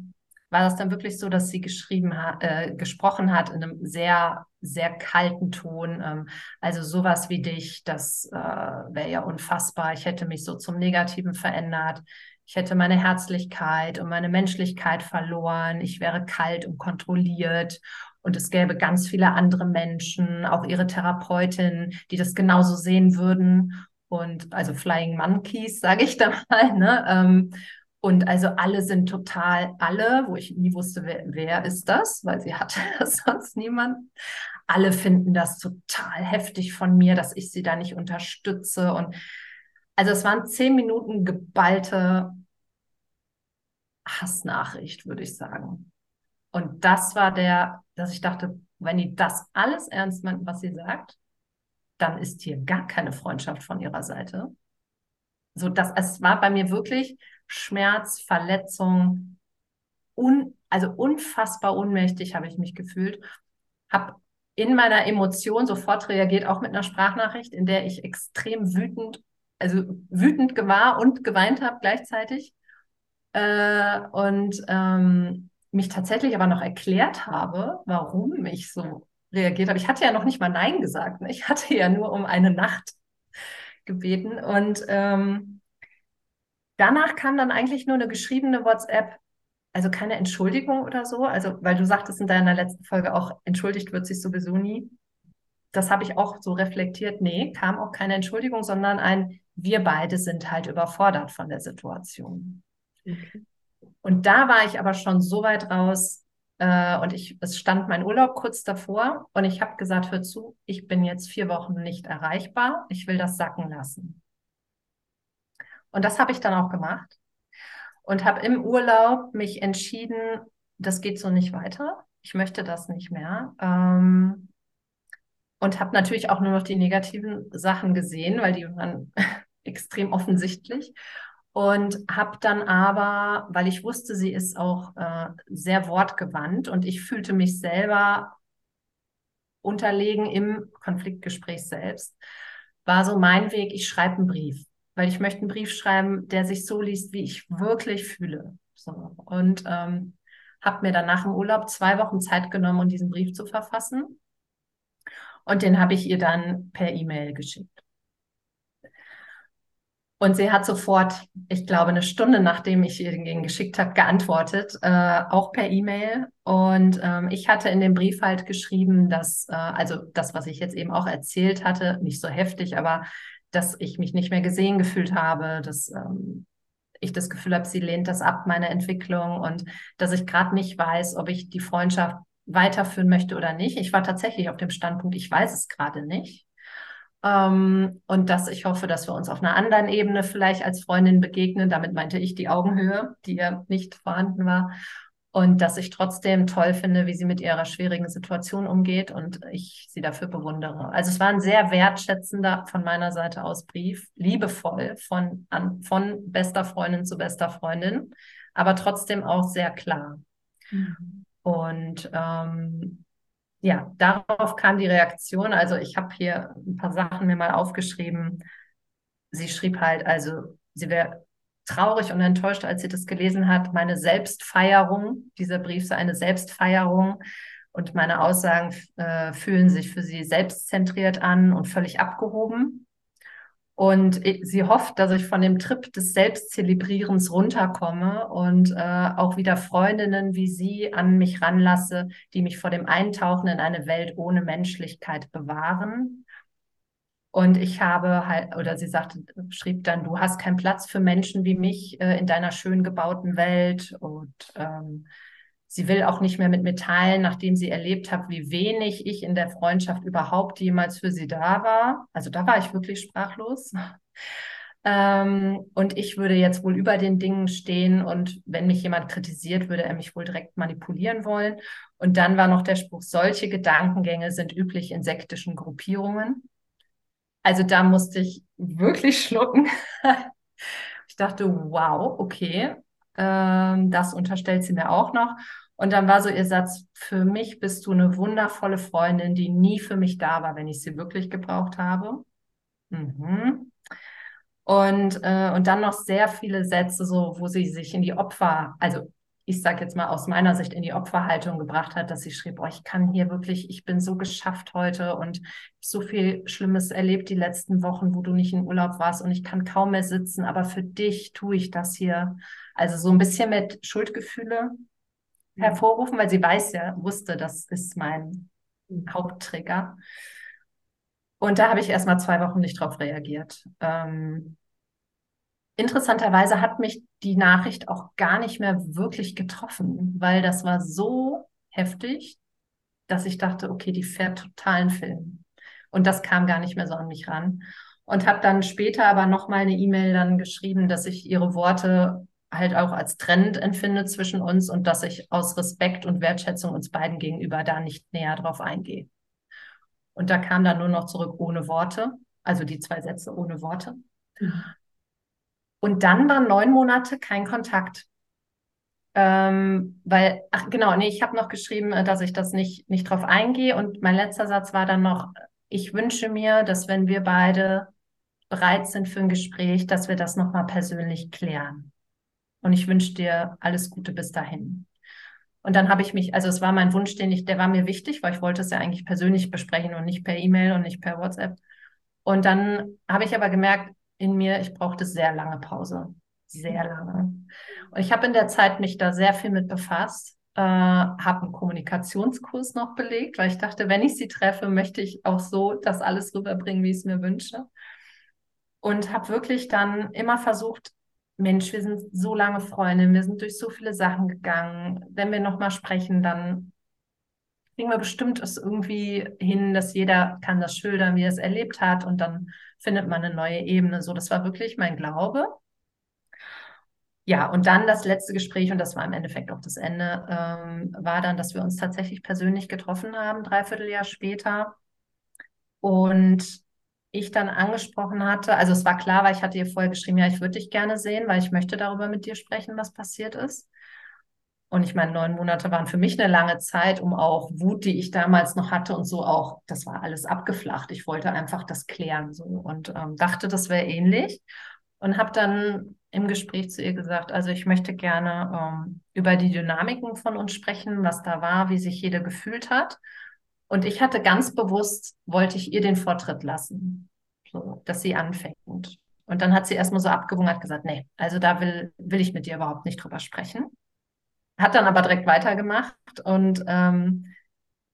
war das dann wirklich so, dass sie geschrieben hat, äh, gesprochen hat in einem sehr, sehr kalten Ton. Ähm, also sowas wie dich, das äh, wäre ja unfassbar. Ich hätte mich so zum Negativen verändert. Ich hätte meine Herzlichkeit und meine Menschlichkeit verloren. Ich wäre kalt und kontrolliert. Und es gäbe ganz viele andere Menschen, auch ihre Therapeutin, die das genauso sehen würden und also Flying Monkeys, sage ich da mal. Ne? Ähm, und also alle sind total alle, wo ich nie wusste, wer, wer ist das, weil sie hatte sonst niemand. Alle finden das total heftig von mir, dass ich sie da nicht unterstütze. Und also es waren zehn Minuten geballte Hassnachricht, würde ich sagen. Und das war der, dass ich dachte, wenn die das alles ernst meint, was sie sagt, dann ist hier gar keine Freundschaft von ihrer Seite. So dass es war bei mir wirklich Schmerz, Verletzung, un, also unfassbar ohnmächtig habe ich mich gefühlt. Habe in meiner Emotion sofort reagiert, auch mit einer Sprachnachricht, in der ich extrem wütend, also wütend war und geweint habe gleichzeitig. Äh, und ähm, mich tatsächlich aber noch erklärt habe, warum ich so reagiert habe. Ich hatte ja noch nicht mal Nein gesagt. Ne? Ich hatte ja nur um eine Nacht gebeten. Und ähm, danach kam dann eigentlich nur eine geschriebene WhatsApp, also keine Entschuldigung oder so. Also, weil du sagtest in deiner letzten Folge auch, entschuldigt wird sich sowieso nie. Das habe ich auch so reflektiert. Nee, kam auch keine Entschuldigung, sondern ein, wir beide sind halt überfordert von der Situation. Okay. Und da war ich aber schon so weit raus, äh, und ich, es stand mein Urlaub kurz davor und ich habe gesagt, hör zu, ich bin jetzt vier Wochen nicht erreichbar. Ich will das sacken lassen. Und das habe ich dann auch gemacht und habe im Urlaub mich entschieden, das geht so nicht weiter. Ich möchte das nicht mehr. Ähm, und habe natürlich auch nur noch die negativen Sachen gesehen, weil die waren extrem offensichtlich. Und habe dann aber, weil ich wusste, sie ist auch äh, sehr wortgewandt und ich fühlte mich selber unterlegen im Konfliktgespräch selbst, war so mein Weg, ich schreibe einen Brief, weil ich möchte einen Brief schreiben, der sich so liest, wie ich wirklich fühle. So. Und ähm, habe mir dann nach dem Urlaub zwei Wochen Zeit genommen, um diesen Brief zu verfassen. Und den habe ich ihr dann per E-Mail geschickt. Und sie hat sofort, ich glaube, eine Stunde nachdem ich ihr den geschickt habe, geantwortet, äh, auch per E-Mail. Und ähm, ich hatte in dem Brief halt geschrieben, dass, äh, also das, was ich jetzt eben auch erzählt hatte, nicht so heftig, aber dass ich mich nicht mehr gesehen gefühlt habe, dass ähm, ich das Gefühl habe, sie lehnt das ab, meine Entwicklung und dass ich gerade nicht weiß, ob ich die Freundschaft weiterführen möchte oder nicht. Ich war tatsächlich auf dem Standpunkt, ich weiß es gerade nicht. Ähm, und dass ich hoffe, dass wir uns auf einer anderen Ebene vielleicht als Freundin begegnen. Damit meinte ich die Augenhöhe, die ja nicht vorhanden war. Und dass ich trotzdem toll finde, wie sie mit ihrer schwierigen Situation umgeht und ich sie dafür bewundere. Also es war ein sehr wertschätzender von meiner Seite aus Brief, liebevoll von, an, von bester Freundin zu bester Freundin, aber trotzdem auch sehr klar. Mhm. Und ähm, ja, darauf kam die Reaktion. Also ich habe hier ein paar Sachen mir mal aufgeschrieben. Sie schrieb halt, also sie wäre traurig und enttäuscht, als sie das gelesen hat. Meine Selbstfeierung, dieser Brief sei eine Selbstfeierung und meine Aussagen äh, fühlen sich für sie selbstzentriert an und völlig abgehoben. Und sie hofft, dass ich von dem Trip des Selbstzelebrierens runterkomme und äh, auch wieder Freundinnen wie sie an mich ranlasse, die mich vor dem Eintauchen in eine Welt ohne Menschlichkeit bewahren. Und ich habe halt, oder sie sagte, schrieb dann, du hast keinen Platz für Menschen wie mich äh, in deiner schön gebauten Welt. Und ähm, Sie will auch nicht mehr mit mir teilen, nachdem sie erlebt hat, wie wenig ich in der Freundschaft überhaupt jemals für sie da war. Also da war ich wirklich sprachlos. Ähm, und ich würde jetzt wohl über den Dingen stehen und wenn mich jemand kritisiert, würde er mich wohl direkt manipulieren wollen. Und dann war noch der Spruch, solche Gedankengänge sind üblich in sektischen Gruppierungen. Also da musste ich wirklich schlucken. ich dachte, wow, okay, ähm, das unterstellt sie mir auch noch. Und dann war so ihr Satz, für mich bist du eine wundervolle Freundin, die nie für mich da war, wenn ich sie wirklich gebraucht habe. Mhm. Und, äh, und dann noch sehr viele Sätze, so, wo sie sich in die Opfer, also ich sage jetzt mal aus meiner Sicht in die Opferhaltung gebracht hat, dass sie schrieb, oh, ich kann hier wirklich, ich bin so geschafft heute und so viel Schlimmes erlebt die letzten Wochen, wo du nicht in Urlaub warst und ich kann kaum mehr sitzen, aber für dich tue ich das hier. Also so ein bisschen mit Schuldgefühle Mhm. hervorrufen, weil sie weiß ja, wusste, das ist mein mhm. Haupttrigger. Und da habe ich erst mal zwei Wochen nicht drauf reagiert. Ähm, interessanterweise hat mich die Nachricht auch gar nicht mehr wirklich getroffen, weil das war so heftig, dass ich dachte, okay, die fährt totalen Film. Und das kam gar nicht mehr so an mich ran. Und habe dann später aber nochmal eine E-Mail dann geschrieben, dass ich ihre Worte halt auch als Trend empfinde zwischen uns und dass ich aus Respekt und Wertschätzung uns beiden gegenüber da nicht näher drauf eingehe. Und da kam dann nur noch zurück ohne Worte, also die zwei Sätze ohne Worte. Und dann waren neun Monate kein Kontakt. Ähm, weil, ach genau, nee, ich habe noch geschrieben, äh, dass ich das nicht, nicht drauf eingehe. Und mein letzter Satz war dann noch, ich wünsche mir, dass wenn wir beide bereit sind für ein Gespräch, dass wir das nochmal persönlich klären. Und ich wünsche dir alles Gute bis dahin. Und dann habe ich mich, also es war mein Wunsch, den ich, der war mir wichtig, weil ich wollte es ja eigentlich persönlich besprechen und nicht per E-Mail und nicht per WhatsApp. Und dann habe ich aber gemerkt in mir, ich brauchte sehr lange Pause. Sehr lange. Und ich habe in der Zeit mich da sehr viel mit befasst, äh, habe einen Kommunikationskurs noch belegt, weil ich dachte, wenn ich sie treffe, möchte ich auch so das alles rüberbringen, wie ich es mir wünsche. Und habe wirklich dann immer versucht, Mensch, wir sind so lange Freunde, wir sind durch so viele Sachen gegangen. Wenn wir nochmal sprechen, dann kriegen wir bestimmt es irgendwie hin, dass jeder kann das schildern, wie er es erlebt hat und dann findet man eine neue Ebene. So, das war wirklich mein Glaube. Ja, und dann das letzte Gespräch, und das war im Endeffekt auch das Ende, ähm, war dann, dass wir uns tatsächlich persönlich getroffen haben, dreiviertel Jahr später. Und ich dann angesprochen hatte, also es war klar, weil ich hatte ihr vorher geschrieben, ja, ich würde dich gerne sehen, weil ich möchte darüber mit dir sprechen, was passiert ist. Und ich meine, neun Monate waren für mich eine lange Zeit, um auch Wut, die ich damals noch hatte und so auch, das war alles abgeflacht. Ich wollte einfach das klären so und ähm, dachte, das wäre ähnlich und habe dann im Gespräch zu ihr gesagt, also ich möchte gerne ähm, über die Dynamiken von uns sprechen, was da war, wie sich jeder gefühlt hat und ich hatte ganz bewusst, wollte ich ihr den Vortritt lassen, so, dass sie anfängt. Und dann hat sie erstmal so abgewogen, hat gesagt, nee, also da will, will ich mit dir überhaupt nicht drüber sprechen. Hat dann aber direkt weitergemacht und ähm,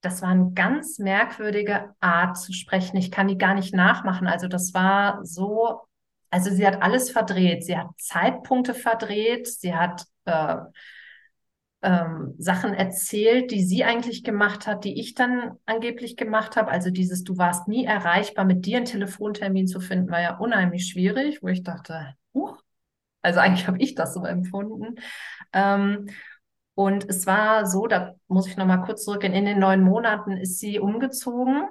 das war eine ganz merkwürdige Art zu sprechen. Ich kann die gar nicht nachmachen. Also das war so also sie hat alles verdreht. Sie hat Zeitpunkte verdreht. Sie hat äh, ähm, Sachen erzählt, die sie eigentlich gemacht hat, die ich dann angeblich gemacht habe. Also dieses, du warst nie erreichbar, mit dir einen Telefontermin zu finden, war ja unheimlich schwierig, wo ich dachte, huch, also eigentlich habe ich das so empfunden. Ähm, und es war so, da muss ich nochmal kurz zurückgehen, in den neun Monaten ist sie umgezogen.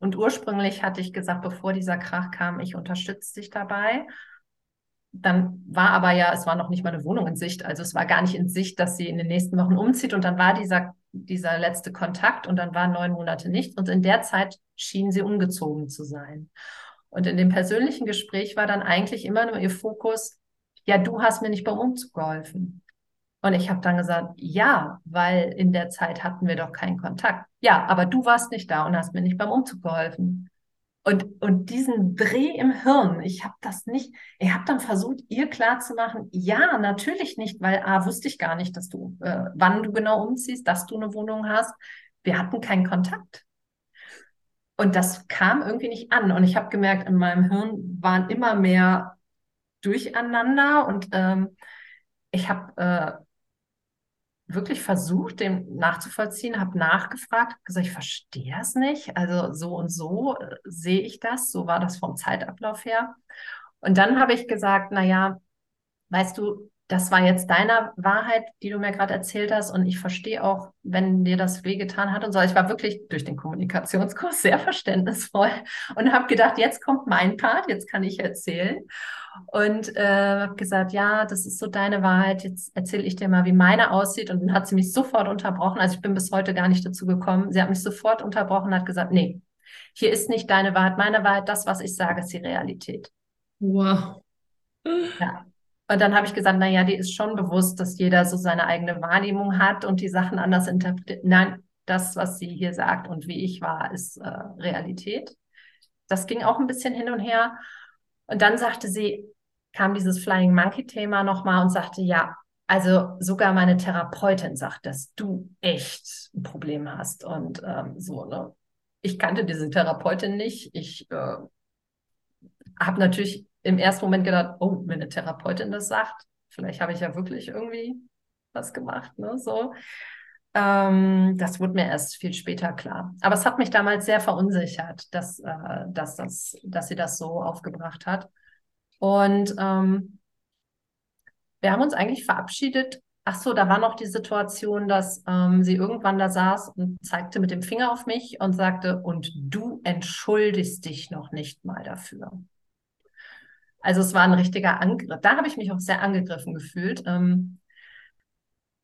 Und ursprünglich hatte ich gesagt, bevor dieser Krach kam, ich unterstütze dich dabei dann war aber ja, es war noch nicht mal eine Wohnung in Sicht. Also es war gar nicht in Sicht, dass sie in den nächsten Wochen umzieht. Und dann war dieser, dieser letzte Kontakt und dann waren neun Monate nicht. Und in der Zeit schien sie umgezogen zu sein. Und in dem persönlichen Gespräch war dann eigentlich immer nur ihr Fokus, ja, du hast mir nicht beim Umzug geholfen. Und ich habe dann gesagt, ja, weil in der Zeit hatten wir doch keinen Kontakt. Ja, aber du warst nicht da und hast mir nicht beim Umzug geholfen. Und, und diesen Dreh im Hirn, ich habe das nicht, ich habe dann versucht, ihr klarzumachen, ja, natürlich nicht, weil A, wusste ich gar nicht, dass du, äh, wann du genau umziehst, dass du eine Wohnung hast. Wir hatten keinen Kontakt. Und das kam irgendwie nicht an. Und ich habe gemerkt, in meinem Hirn waren immer mehr Durcheinander und ähm, ich habe äh, wirklich versucht, dem nachzuvollziehen, habe nachgefragt, gesagt, ich verstehe es nicht. Also so und so äh, sehe ich das. So war das vom Zeitablauf her. Und dann habe ich gesagt, na ja, weißt du, das war jetzt deine Wahrheit, die du mir gerade erzählt hast. Und ich verstehe auch, wenn dir das wehgetan hat und so. Ich war wirklich durch den Kommunikationskurs sehr verständnisvoll und habe gedacht, jetzt kommt mein Part, jetzt kann ich erzählen. Und äh, habe gesagt, ja, das ist so deine Wahrheit. Jetzt erzähle ich dir mal, wie meine aussieht. Und dann hat sie mich sofort unterbrochen. Also ich bin bis heute gar nicht dazu gekommen. Sie hat mich sofort unterbrochen und hat gesagt, nee, hier ist nicht deine Wahrheit, meine Wahrheit. Das, was ich sage, ist die Realität. Wow. Ja. Und dann habe ich gesagt, na ja, die ist schon bewusst, dass jeder so seine eigene Wahrnehmung hat und die Sachen anders interpretiert. Nein, das, was sie hier sagt und wie ich war, ist äh, Realität. Das ging auch ein bisschen hin und her. Und dann sagte sie, kam dieses Flying Monkey Thema nochmal und sagte, ja, also sogar meine Therapeutin sagt, dass du echt ein Problem hast. Und ähm, so, ne? Ich kannte diese Therapeutin nicht. Ich äh, habe natürlich im ersten Moment gedacht, oh, wenn eine Therapeutin das sagt, vielleicht habe ich ja wirklich irgendwie was gemacht, ne? So. Ähm, das wurde mir erst viel später klar. Aber es hat mich damals sehr verunsichert, dass, äh, dass, das, dass sie das so aufgebracht hat. Und ähm, wir haben uns eigentlich verabschiedet. Ach so, da war noch die Situation, dass ähm, sie irgendwann da saß und zeigte mit dem Finger auf mich und sagte, und du entschuldigst dich noch nicht mal dafür. Also es war ein richtiger Angriff. Da habe ich mich auch sehr angegriffen gefühlt. Ähm,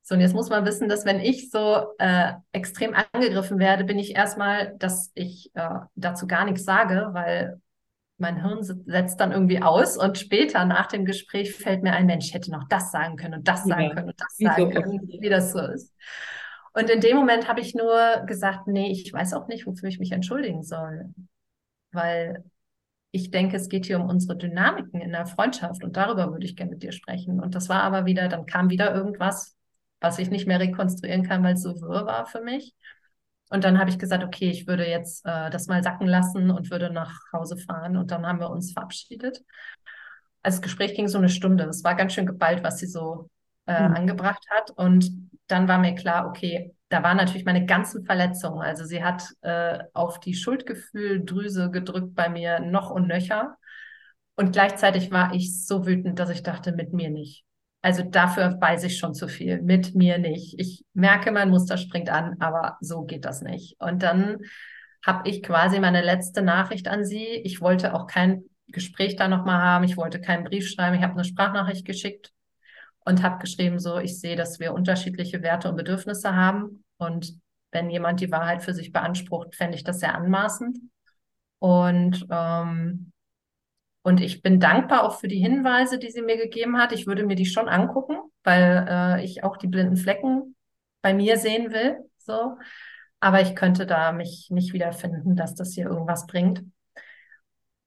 so, und jetzt muss man wissen, dass wenn ich so äh, extrem angegriffen werde, bin ich erstmal, dass ich äh, dazu gar nichts sage, weil mein Hirn setzt dann irgendwie aus und später nach dem Gespräch fällt mir ein, Mensch, ich hätte noch das sagen können und das sagen ja, können und das sagen so können, wie das so ist. Und in dem Moment habe ich nur gesagt, nee, ich weiß auch nicht, wofür ich mich entschuldigen soll. Weil ich denke, es geht hier um unsere Dynamiken in der Freundschaft und darüber würde ich gerne mit dir sprechen. Und das war aber wieder, dann kam wieder irgendwas, was ich nicht mehr rekonstruieren kann, weil es so wirr war für mich. Und dann habe ich gesagt, okay, ich würde jetzt äh, das mal sacken lassen und würde nach Hause fahren. Und dann haben wir uns verabschiedet. Also das Gespräch ging so eine Stunde. Es war ganz schön geballt, was sie so äh, mhm. angebracht hat. Und dann war mir klar, okay, da waren natürlich meine ganzen Verletzungen. Also sie hat äh, auf die Schuldgefühldrüse gedrückt bei mir noch und nöcher. Und gleichzeitig war ich so wütend, dass ich dachte, mit mir nicht. Also dafür weiß ich schon zu viel, mit mir nicht. Ich merke, mein Muster springt an, aber so geht das nicht. Und dann habe ich quasi meine letzte Nachricht an sie. Ich wollte auch kein Gespräch da nochmal haben. Ich wollte keinen Brief schreiben. Ich habe eine Sprachnachricht geschickt und habe geschrieben, so, ich sehe, dass wir unterschiedliche Werte und Bedürfnisse haben. Und wenn jemand die Wahrheit für sich beansprucht, fände ich das sehr anmaßend. Und, ähm, und ich bin dankbar auch für die Hinweise, die sie mir gegeben hat. Ich würde mir die schon angucken, weil äh, ich auch die blinden Flecken bei mir sehen will. So. Aber ich könnte da mich nicht wiederfinden, dass das hier irgendwas bringt.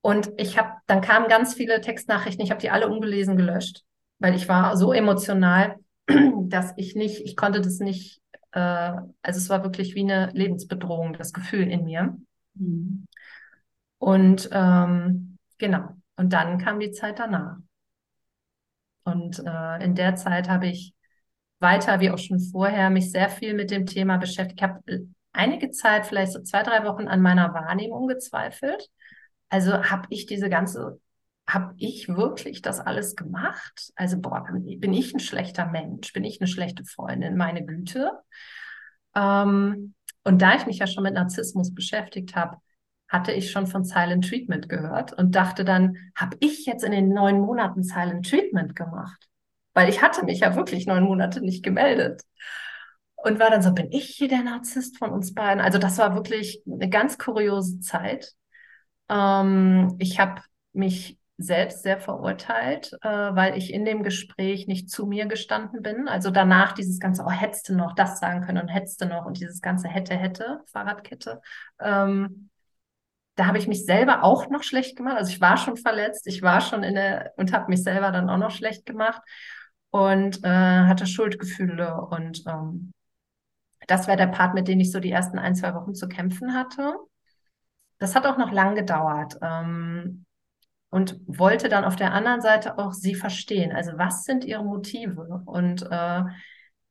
Und ich habe, dann kamen ganz viele Textnachrichten, ich habe die alle ungelesen gelöscht weil ich war so emotional, dass ich nicht, ich konnte das nicht, äh, also es war wirklich wie eine Lebensbedrohung, das Gefühl in mir. Mhm. Und ähm, genau. Und dann kam die Zeit danach. Und äh, in der Zeit habe ich weiter, wie auch schon vorher, mich sehr viel mit dem Thema beschäftigt. Ich habe äh, einige Zeit, vielleicht so zwei, drei Wochen an meiner Wahrnehmung gezweifelt. Also habe ich diese ganze, habe ich wirklich das alles gemacht? Also boah, bin ich ein schlechter Mensch? Bin ich eine schlechte Freundin? Meine Güte. Ähm, und da ich mich ja schon mit Narzissmus beschäftigt habe, hatte ich schon von Silent Treatment gehört und dachte dann, habe ich jetzt in den neun Monaten Silent Treatment gemacht? Weil ich hatte mich ja wirklich neun Monate nicht gemeldet. Und war dann so, bin ich hier der Narzisst von uns beiden? Also das war wirklich eine ganz kuriose Zeit. Ähm, ich habe mich selbst sehr verurteilt, äh, weil ich in dem Gespräch nicht zu mir gestanden bin. Also danach dieses ganze, oh, hättest du noch das sagen können und hättest du noch und dieses ganze hätte, hätte, Fahrradkette. Ähm, da habe ich mich selber auch noch schlecht gemacht. Also ich war schon verletzt, ich war schon in der und habe mich selber dann auch noch schlecht gemacht und äh, hatte Schuldgefühle und ähm, das war der Part, mit dem ich so die ersten ein, zwei Wochen zu kämpfen hatte. Das hat auch noch lang gedauert. Ähm, und wollte dann auf der anderen Seite auch sie verstehen. Also was sind ihre Motive? Und äh,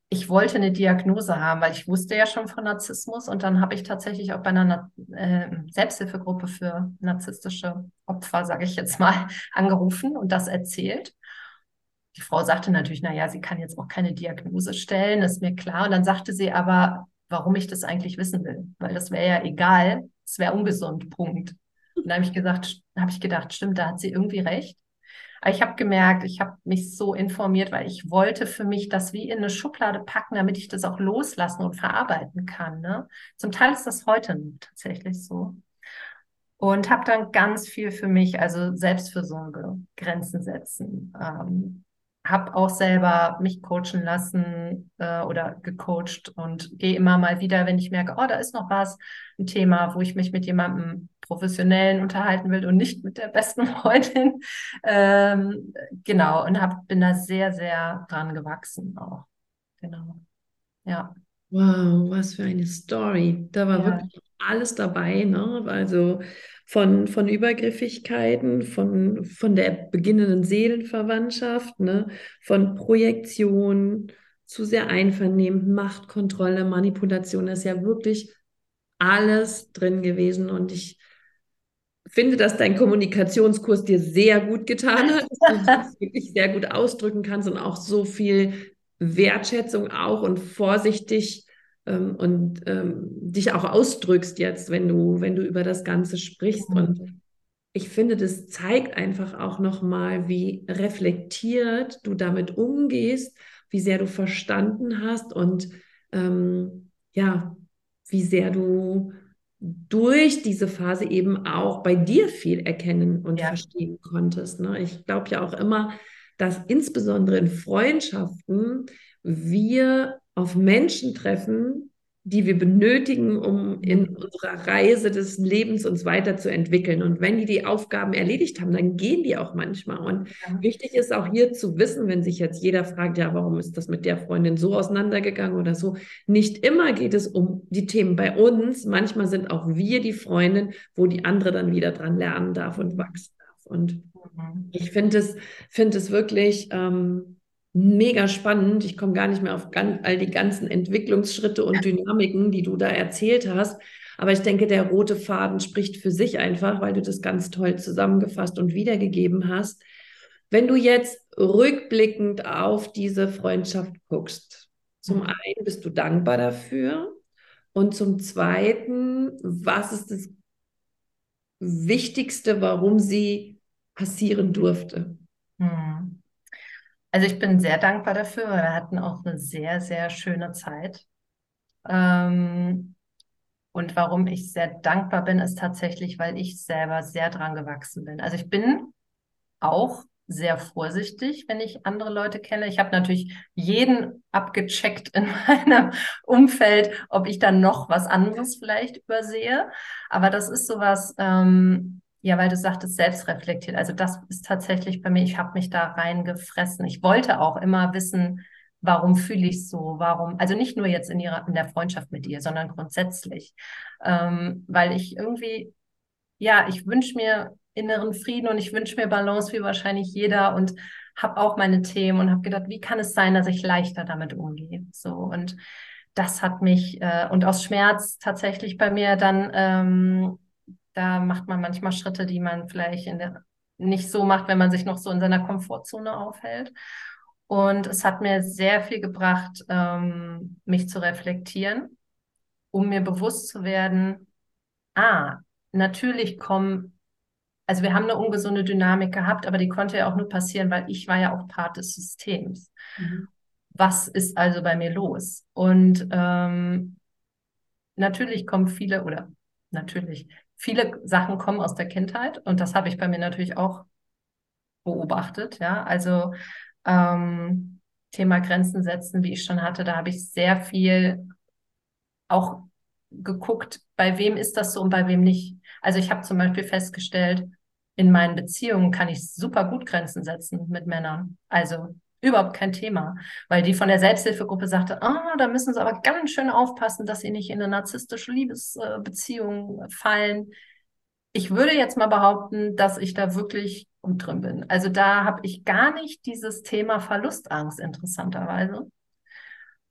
ich wollte eine Diagnose haben, weil ich wusste ja schon von Narzissmus und dann habe ich tatsächlich auch bei einer äh, Selbsthilfegruppe für narzisstische Opfer, sage ich jetzt mal, angerufen und das erzählt. Die Frau sagte natürlich, na ja, sie kann jetzt auch keine Diagnose stellen, ist mir klar. Und dann sagte sie aber, warum ich das eigentlich wissen will, weil das wäre ja egal, es wäre ungesund, Punkt. Und da habe ich gesagt, habe ich gedacht, stimmt, da hat sie irgendwie recht. Aber ich habe gemerkt, ich habe mich so informiert, weil ich wollte für mich das wie in eine Schublade packen, damit ich das auch loslassen und verarbeiten kann. Ne? Zum Teil ist das heute tatsächlich so. Und habe dann ganz viel für mich, also Selbstfürsorge, Grenzen setzen, ähm, habe auch selber mich coachen lassen äh, oder gecoacht und gehe immer mal wieder, wenn ich merke, oh, da ist noch was, ein Thema, wo ich mich mit jemandem professionellen unterhalten will und nicht mit der besten Freundin. Ähm, genau, und hab, bin da sehr, sehr dran gewachsen auch. Genau. Ja. Wow, was für eine Story. Da war ja. wirklich alles dabei, ne? Also von, von Übergriffigkeiten, von, von der beginnenden Seelenverwandtschaft, ne? Von Projektion zu sehr einvernehmen, Machtkontrolle, Manipulation, das ist ja wirklich alles drin gewesen. Und ich finde, dass dein Kommunikationskurs dir sehr gut getan hat, dass du das wirklich sehr gut ausdrücken kannst und auch so viel Wertschätzung auch und vorsichtig ähm, und ähm, dich auch ausdrückst jetzt, wenn du, wenn du über das Ganze sprichst. Mhm. Und ich finde, das zeigt einfach auch nochmal, wie reflektiert du damit umgehst, wie sehr du verstanden hast und ähm, ja, wie sehr du durch diese Phase eben auch bei dir viel erkennen und ja. verstehen konntest. Ne? Ich glaube ja auch immer, dass insbesondere in Freundschaften wir auf Menschen treffen, die wir benötigen, um in mhm. unserer Reise des Lebens uns weiterzuentwickeln. Und wenn die die Aufgaben erledigt haben, dann gehen die auch manchmal. Und ja. wichtig ist auch hier zu wissen, wenn sich jetzt jeder fragt, ja, warum ist das mit der Freundin so auseinandergegangen oder so? Nicht immer geht es um die Themen bei uns. Manchmal sind auch wir die Freundin, wo die andere dann wieder dran lernen darf und wachsen darf. Und mhm. ich finde es, finde es wirklich, ähm, mega spannend. Ich komme gar nicht mehr auf ganz, all die ganzen Entwicklungsschritte und Dynamiken, die du da erzählt hast. Aber ich denke, der rote Faden spricht für sich einfach, weil du das ganz toll zusammengefasst und wiedergegeben hast. Wenn du jetzt rückblickend auf diese Freundschaft guckst, zum mhm. einen bist du dankbar dafür und zum zweiten, was ist das Wichtigste, warum sie passieren durfte? Mhm. Also ich bin sehr dankbar dafür. Wir hatten auch eine sehr, sehr schöne Zeit. Ähm, und warum ich sehr dankbar bin, ist tatsächlich, weil ich selber sehr dran gewachsen bin. Also ich bin auch sehr vorsichtig, wenn ich andere Leute kenne. Ich habe natürlich jeden abgecheckt in meinem Umfeld, ob ich dann noch was anderes vielleicht übersehe. Aber das ist sowas, ähm, ja, weil du sagtest, selbstreflektiert. Also das ist tatsächlich bei mir, ich habe mich da reingefressen. Ich wollte auch immer wissen, warum fühle ich so, warum, also nicht nur jetzt in ihrer, in der Freundschaft mit ihr, sondern grundsätzlich. Ähm, weil ich irgendwie, ja, ich wünsche mir inneren Frieden und ich wünsche mir Balance wie wahrscheinlich jeder und habe auch meine Themen und habe gedacht, wie kann es sein, dass ich leichter damit umgehe? So und das hat mich äh, und aus Schmerz tatsächlich bei mir dann, ähm, da macht man manchmal Schritte, die man vielleicht der, nicht so macht, wenn man sich noch so in seiner Komfortzone aufhält. Und es hat mir sehr viel gebracht, ähm, mich zu reflektieren, um mir bewusst zu werden, ah, natürlich kommen, also wir haben eine ungesunde Dynamik gehabt, aber die konnte ja auch nur passieren, weil ich war ja auch Part des Systems. Mhm. Was ist also bei mir los? Und ähm, natürlich kommen viele, oder natürlich, viele Sachen kommen aus der Kindheit und das habe ich bei mir natürlich auch beobachtet. Ja, also ähm, Thema Grenzen setzen, wie ich schon hatte, da habe ich sehr viel auch geguckt, bei wem ist das so und bei wem nicht. Also ich habe zum Beispiel festgestellt, in meinen Beziehungen kann ich super gut Grenzen setzen mit Männern. Also überhaupt kein Thema, weil die von der Selbsthilfegruppe sagte, ah, da müssen sie aber ganz schön aufpassen, dass sie nicht in eine narzisstische Liebesbeziehung fallen. Ich würde jetzt mal behaupten, dass ich da wirklich gut drin bin. Also da habe ich gar nicht dieses Thema Verlustangst interessanterweise.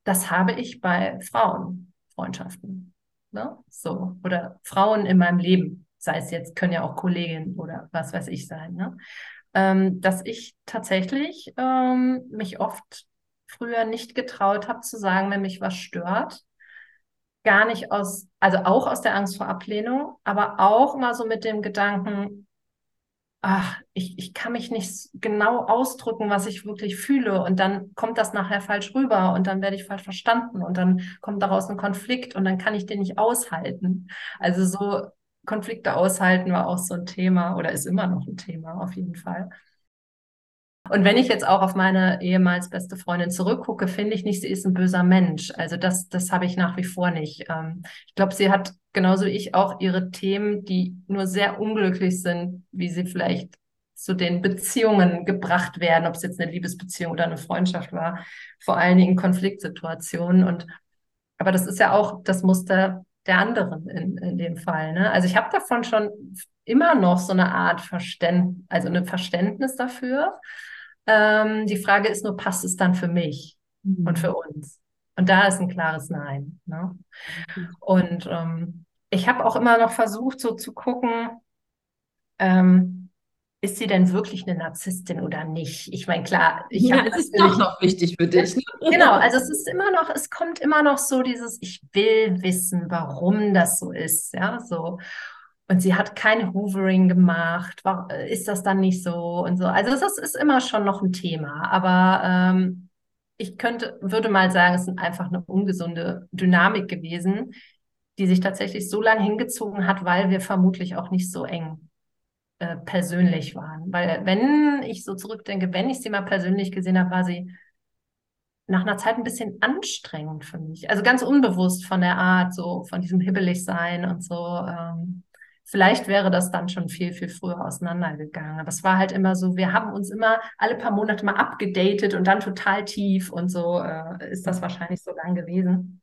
Das habe ich bei Frauenfreundschaften. Ne? So. Oder Frauen in meinem Leben. Sei es jetzt, können ja auch Kolleginnen oder was weiß ich sein. Ne? Ähm, dass ich tatsächlich ähm, mich oft früher nicht getraut habe zu sagen, wenn mich was stört. Gar nicht aus, also auch aus der Angst vor Ablehnung, aber auch mal so mit dem Gedanken, ach, ich, ich kann mich nicht genau ausdrücken, was ich wirklich fühle. Und dann kommt das nachher falsch rüber und dann werde ich falsch verstanden und dann kommt daraus ein Konflikt und dann kann ich den nicht aushalten. Also so Konflikte aushalten war auch so ein Thema oder ist immer noch ein Thema auf jeden Fall. Und wenn ich jetzt auch auf meine ehemals beste Freundin zurückgucke, finde ich nicht, sie ist ein böser Mensch. Also das, das habe ich nach wie vor nicht. Ähm, ich glaube, sie hat genauso wie ich auch ihre Themen, die nur sehr unglücklich sind, wie sie vielleicht zu den Beziehungen gebracht werden, ob es jetzt eine Liebesbeziehung oder eine Freundschaft war, vor allen Dingen Konfliktsituationen. Und aber das ist ja auch das Muster der anderen in, in dem Fall. Ne? Also ich habe davon schon immer noch so eine Art Verständnis, also ein Verständnis dafür. Ähm, die Frage ist nur, passt es dann für mich mhm. und für uns? Und da ist ein klares Nein. Ne? Und ähm, ich habe auch immer noch versucht, so zu gucken, ähm, ist sie denn wirklich eine Narzisstin oder nicht? Ich meine, klar, ich ja, es ist doch noch wichtig für dich. Ne? Genau, also es ist immer noch, es kommt immer noch so dieses, ich will wissen, warum das so ist, ja, so. Und sie hat kein Hoovering gemacht, warum, ist das dann nicht so und so. Also das ist immer schon noch ein Thema, aber ähm, ich könnte, würde mal sagen, es ist einfach eine ungesunde Dynamik gewesen, die sich tatsächlich so lange hingezogen hat, weil wir vermutlich auch nicht so eng äh, persönlich waren. Weil wenn ich so zurückdenke, wenn ich sie mal persönlich gesehen habe, war sie nach einer Zeit ein bisschen anstrengend für mich. Also ganz unbewusst von der Art, so von diesem hibbelig sein und so. Ähm, vielleicht wäre das dann schon viel, viel früher auseinandergegangen. Aber es war halt immer so, wir haben uns immer alle paar Monate mal abgedatet und dann total tief und so äh, ist das wahrscheinlich so lang gewesen.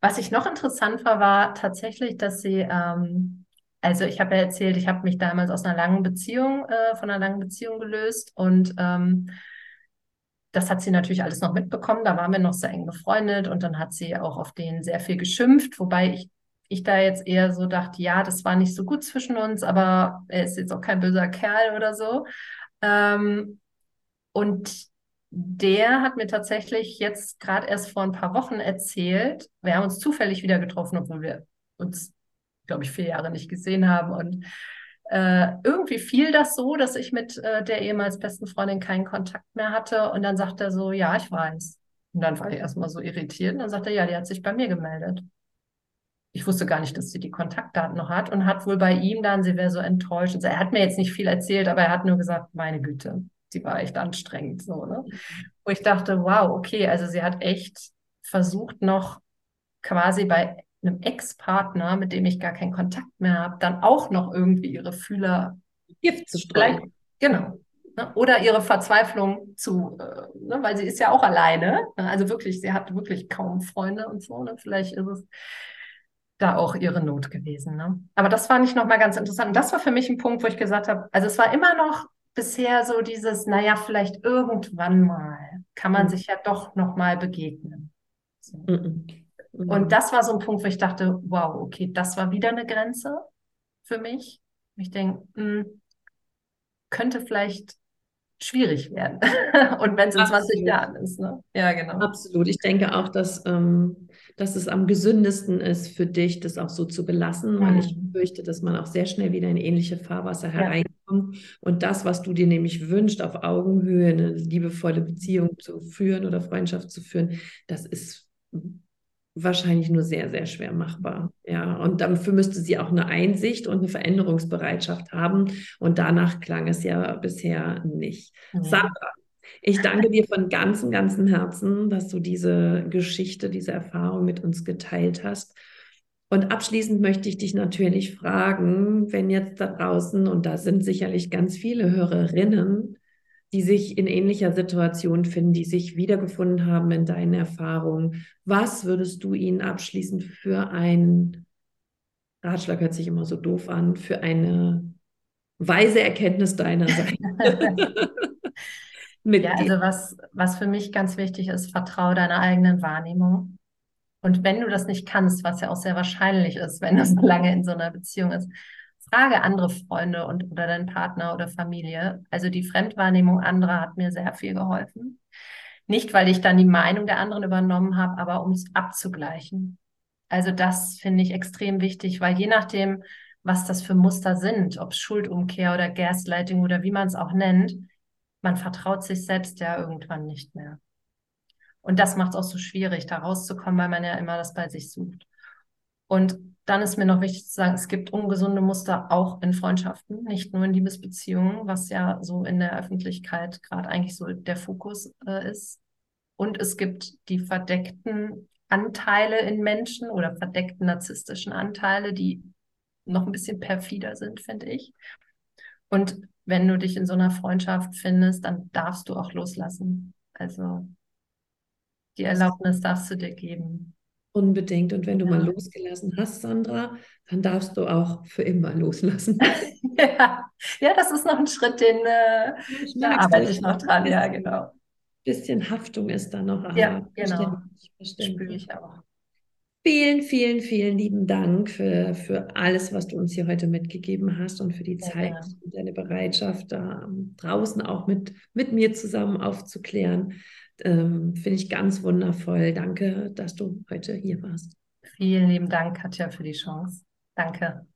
Was ich noch interessant war, war tatsächlich, dass sie ähm, also ich habe ja erzählt, ich habe mich damals aus einer langen Beziehung, äh, von einer langen Beziehung gelöst und ähm, das hat sie natürlich alles noch mitbekommen. Da waren wir noch sehr eng befreundet und dann hat sie auch auf den sehr viel geschimpft, wobei ich, ich da jetzt eher so dachte, ja, das war nicht so gut zwischen uns, aber er ist jetzt auch kein böser Kerl oder so. Ähm, und der hat mir tatsächlich jetzt gerade erst vor ein paar Wochen erzählt, wir haben uns zufällig wieder getroffen, obwohl wir uns glaube ich, vier Jahre nicht gesehen haben. Und äh, irgendwie fiel das so, dass ich mit äh, der ehemals besten Freundin keinen Kontakt mehr hatte. Und dann sagt er so, ja, ich weiß. Und dann war ich erstmal so irritiert. Und dann sagt er, ja, die hat sich bei mir gemeldet. Ich wusste gar nicht, dass sie die Kontaktdaten noch hat und hat wohl bei ihm dann, sie wäre so enttäuscht. Und er hat mir jetzt nicht viel erzählt, aber er hat nur gesagt, meine Güte, sie war echt anstrengend. So, ne? Wo ich dachte, wow, okay, also sie hat echt versucht, noch quasi bei einem Ex-Partner, mit dem ich gar keinen Kontakt mehr habe, dann auch noch irgendwie ihre Fühler Gift zu streuen. Genau. Ne? Oder ihre Verzweiflung zu, äh, ne? weil sie ist ja auch alleine. Ne? Also wirklich, sie hat wirklich kaum Freunde und so. Ne? Vielleicht ist es. da auch ihre Not gewesen. Ne? Aber das fand ich nochmal ganz interessant. Und das war für mich ein Punkt, wo ich gesagt habe, also es war immer noch bisher so dieses, naja, vielleicht irgendwann mal kann man mhm. sich ja doch nochmal begegnen. So. Mhm. Mhm. Und das war so ein Punkt, wo ich dachte, wow, okay, das war wieder eine Grenze für mich. Ich denke, hm, könnte vielleicht schwierig werden. Und wenn es in Absolut. 20 Jahren ist. Ne? Ja, genau. Absolut. Ich denke auch, dass, ähm, dass es am gesündesten ist für dich, das auch so zu belassen, mhm. weil ich mhm. fürchte, dass man auch sehr schnell wieder in ähnliche Fahrwasser ja. hereinkommt. Und das, was du dir nämlich wünschst, auf Augenhöhe eine liebevolle Beziehung zu führen oder Freundschaft zu führen, das ist wahrscheinlich nur sehr, sehr schwer machbar. Ja, und dafür müsste sie auch eine Einsicht und eine Veränderungsbereitschaft haben. Und danach klang es ja bisher nicht. Mhm. Sandra, ich danke dir von ganzem, ganzem Herzen, dass du diese Geschichte, diese Erfahrung mit uns geteilt hast. Und abschließend möchte ich dich natürlich fragen, wenn jetzt da draußen, und da sind sicherlich ganz viele Hörerinnen, die sich in ähnlicher Situation finden, die sich wiedergefunden haben in deinen Erfahrungen. Was würdest du ihnen abschließend für ein Ratschlag hört sich immer so doof an, für eine weise Erkenntnis deiner Seite? ja, also was, was für mich ganz wichtig ist, vertraue deiner eigenen Wahrnehmung. Und wenn du das nicht kannst, was ja auch sehr wahrscheinlich ist, wenn du so lange in so einer Beziehung ist, frage andere Freunde und oder deinen Partner oder Familie. Also die Fremdwahrnehmung anderer hat mir sehr viel geholfen. Nicht, weil ich dann die Meinung der anderen übernommen habe, aber um es abzugleichen. Also das finde ich extrem wichtig, weil je nachdem, was das für Muster sind, ob Schuldumkehr oder Gaslighting oder wie man es auch nennt, man vertraut sich selbst ja irgendwann nicht mehr. Und das macht es auch so schwierig, da rauszukommen, weil man ja immer das bei sich sucht. Und dann ist mir noch wichtig zu sagen, es gibt ungesunde Muster auch in Freundschaften, nicht nur in Liebesbeziehungen, was ja so in der Öffentlichkeit gerade eigentlich so der Fokus äh, ist. Und es gibt die verdeckten Anteile in Menschen oder verdeckten narzisstischen Anteile, die noch ein bisschen perfider sind, finde ich. Und wenn du dich in so einer Freundschaft findest, dann darfst du auch loslassen. Also die Erlaubnis darfst du dir geben. Unbedingt. Und wenn du ja. mal losgelassen hast, Sandra, dann darfst du auch für immer loslassen. ja. ja, das ist noch ein Schritt, den äh, da arbeite ich noch dran. Ja, genau. Bisschen Haftung ist da noch. ja, genau. Spüre ich auch. Vielen, vielen, vielen lieben Dank für, für alles, was du uns hier heute mitgegeben hast und für die ja, Zeit und deine Bereitschaft, da draußen auch mit, mit mir zusammen aufzuklären. Ähm, Finde ich ganz wundervoll. Danke, dass du heute hier warst. Vielen lieben Dank, Katja, für die Chance. Danke.